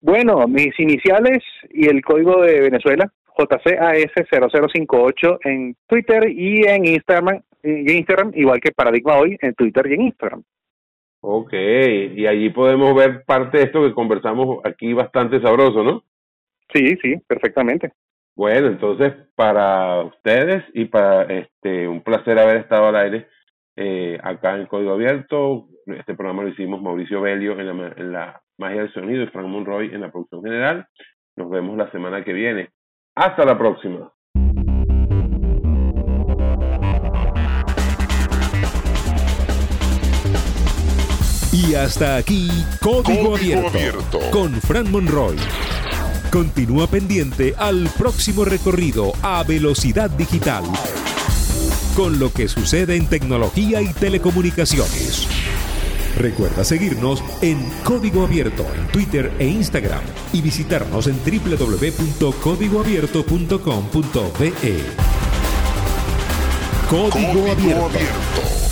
Bueno, mis iniciales y el código de Venezuela, JCAS0058 en Twitter y en Instagram, y en Instagram, igual que Paradigma Hoy en Twitter y en Instagram. Ok, y allí podemos ver parte de esto que conversamos aquí bastante sabroso, ¿no? Sí, sí, perfectamente. Bueno, entonces para ustedes y para este un placer haber estado al aire eh, acá en Código Abierto. Este programa lo hicimos Mauricio Belio en la, en la magia del sonido y Frank Monroy en la producción general. Nos vemos la semana que viene. Hasta la próxima. Y hasta aquí Código, abierto, con Fran Monroy. Continúa pendiente al próximo recorrido a velocidad digital con lo que sucede en tecnología y telecomunicaciones. Recuerda seguirnos en Código Abierto en Twitter e Instagram y visitarnos en www.códigoabierto.com.be. Código, Código abierto. abierto.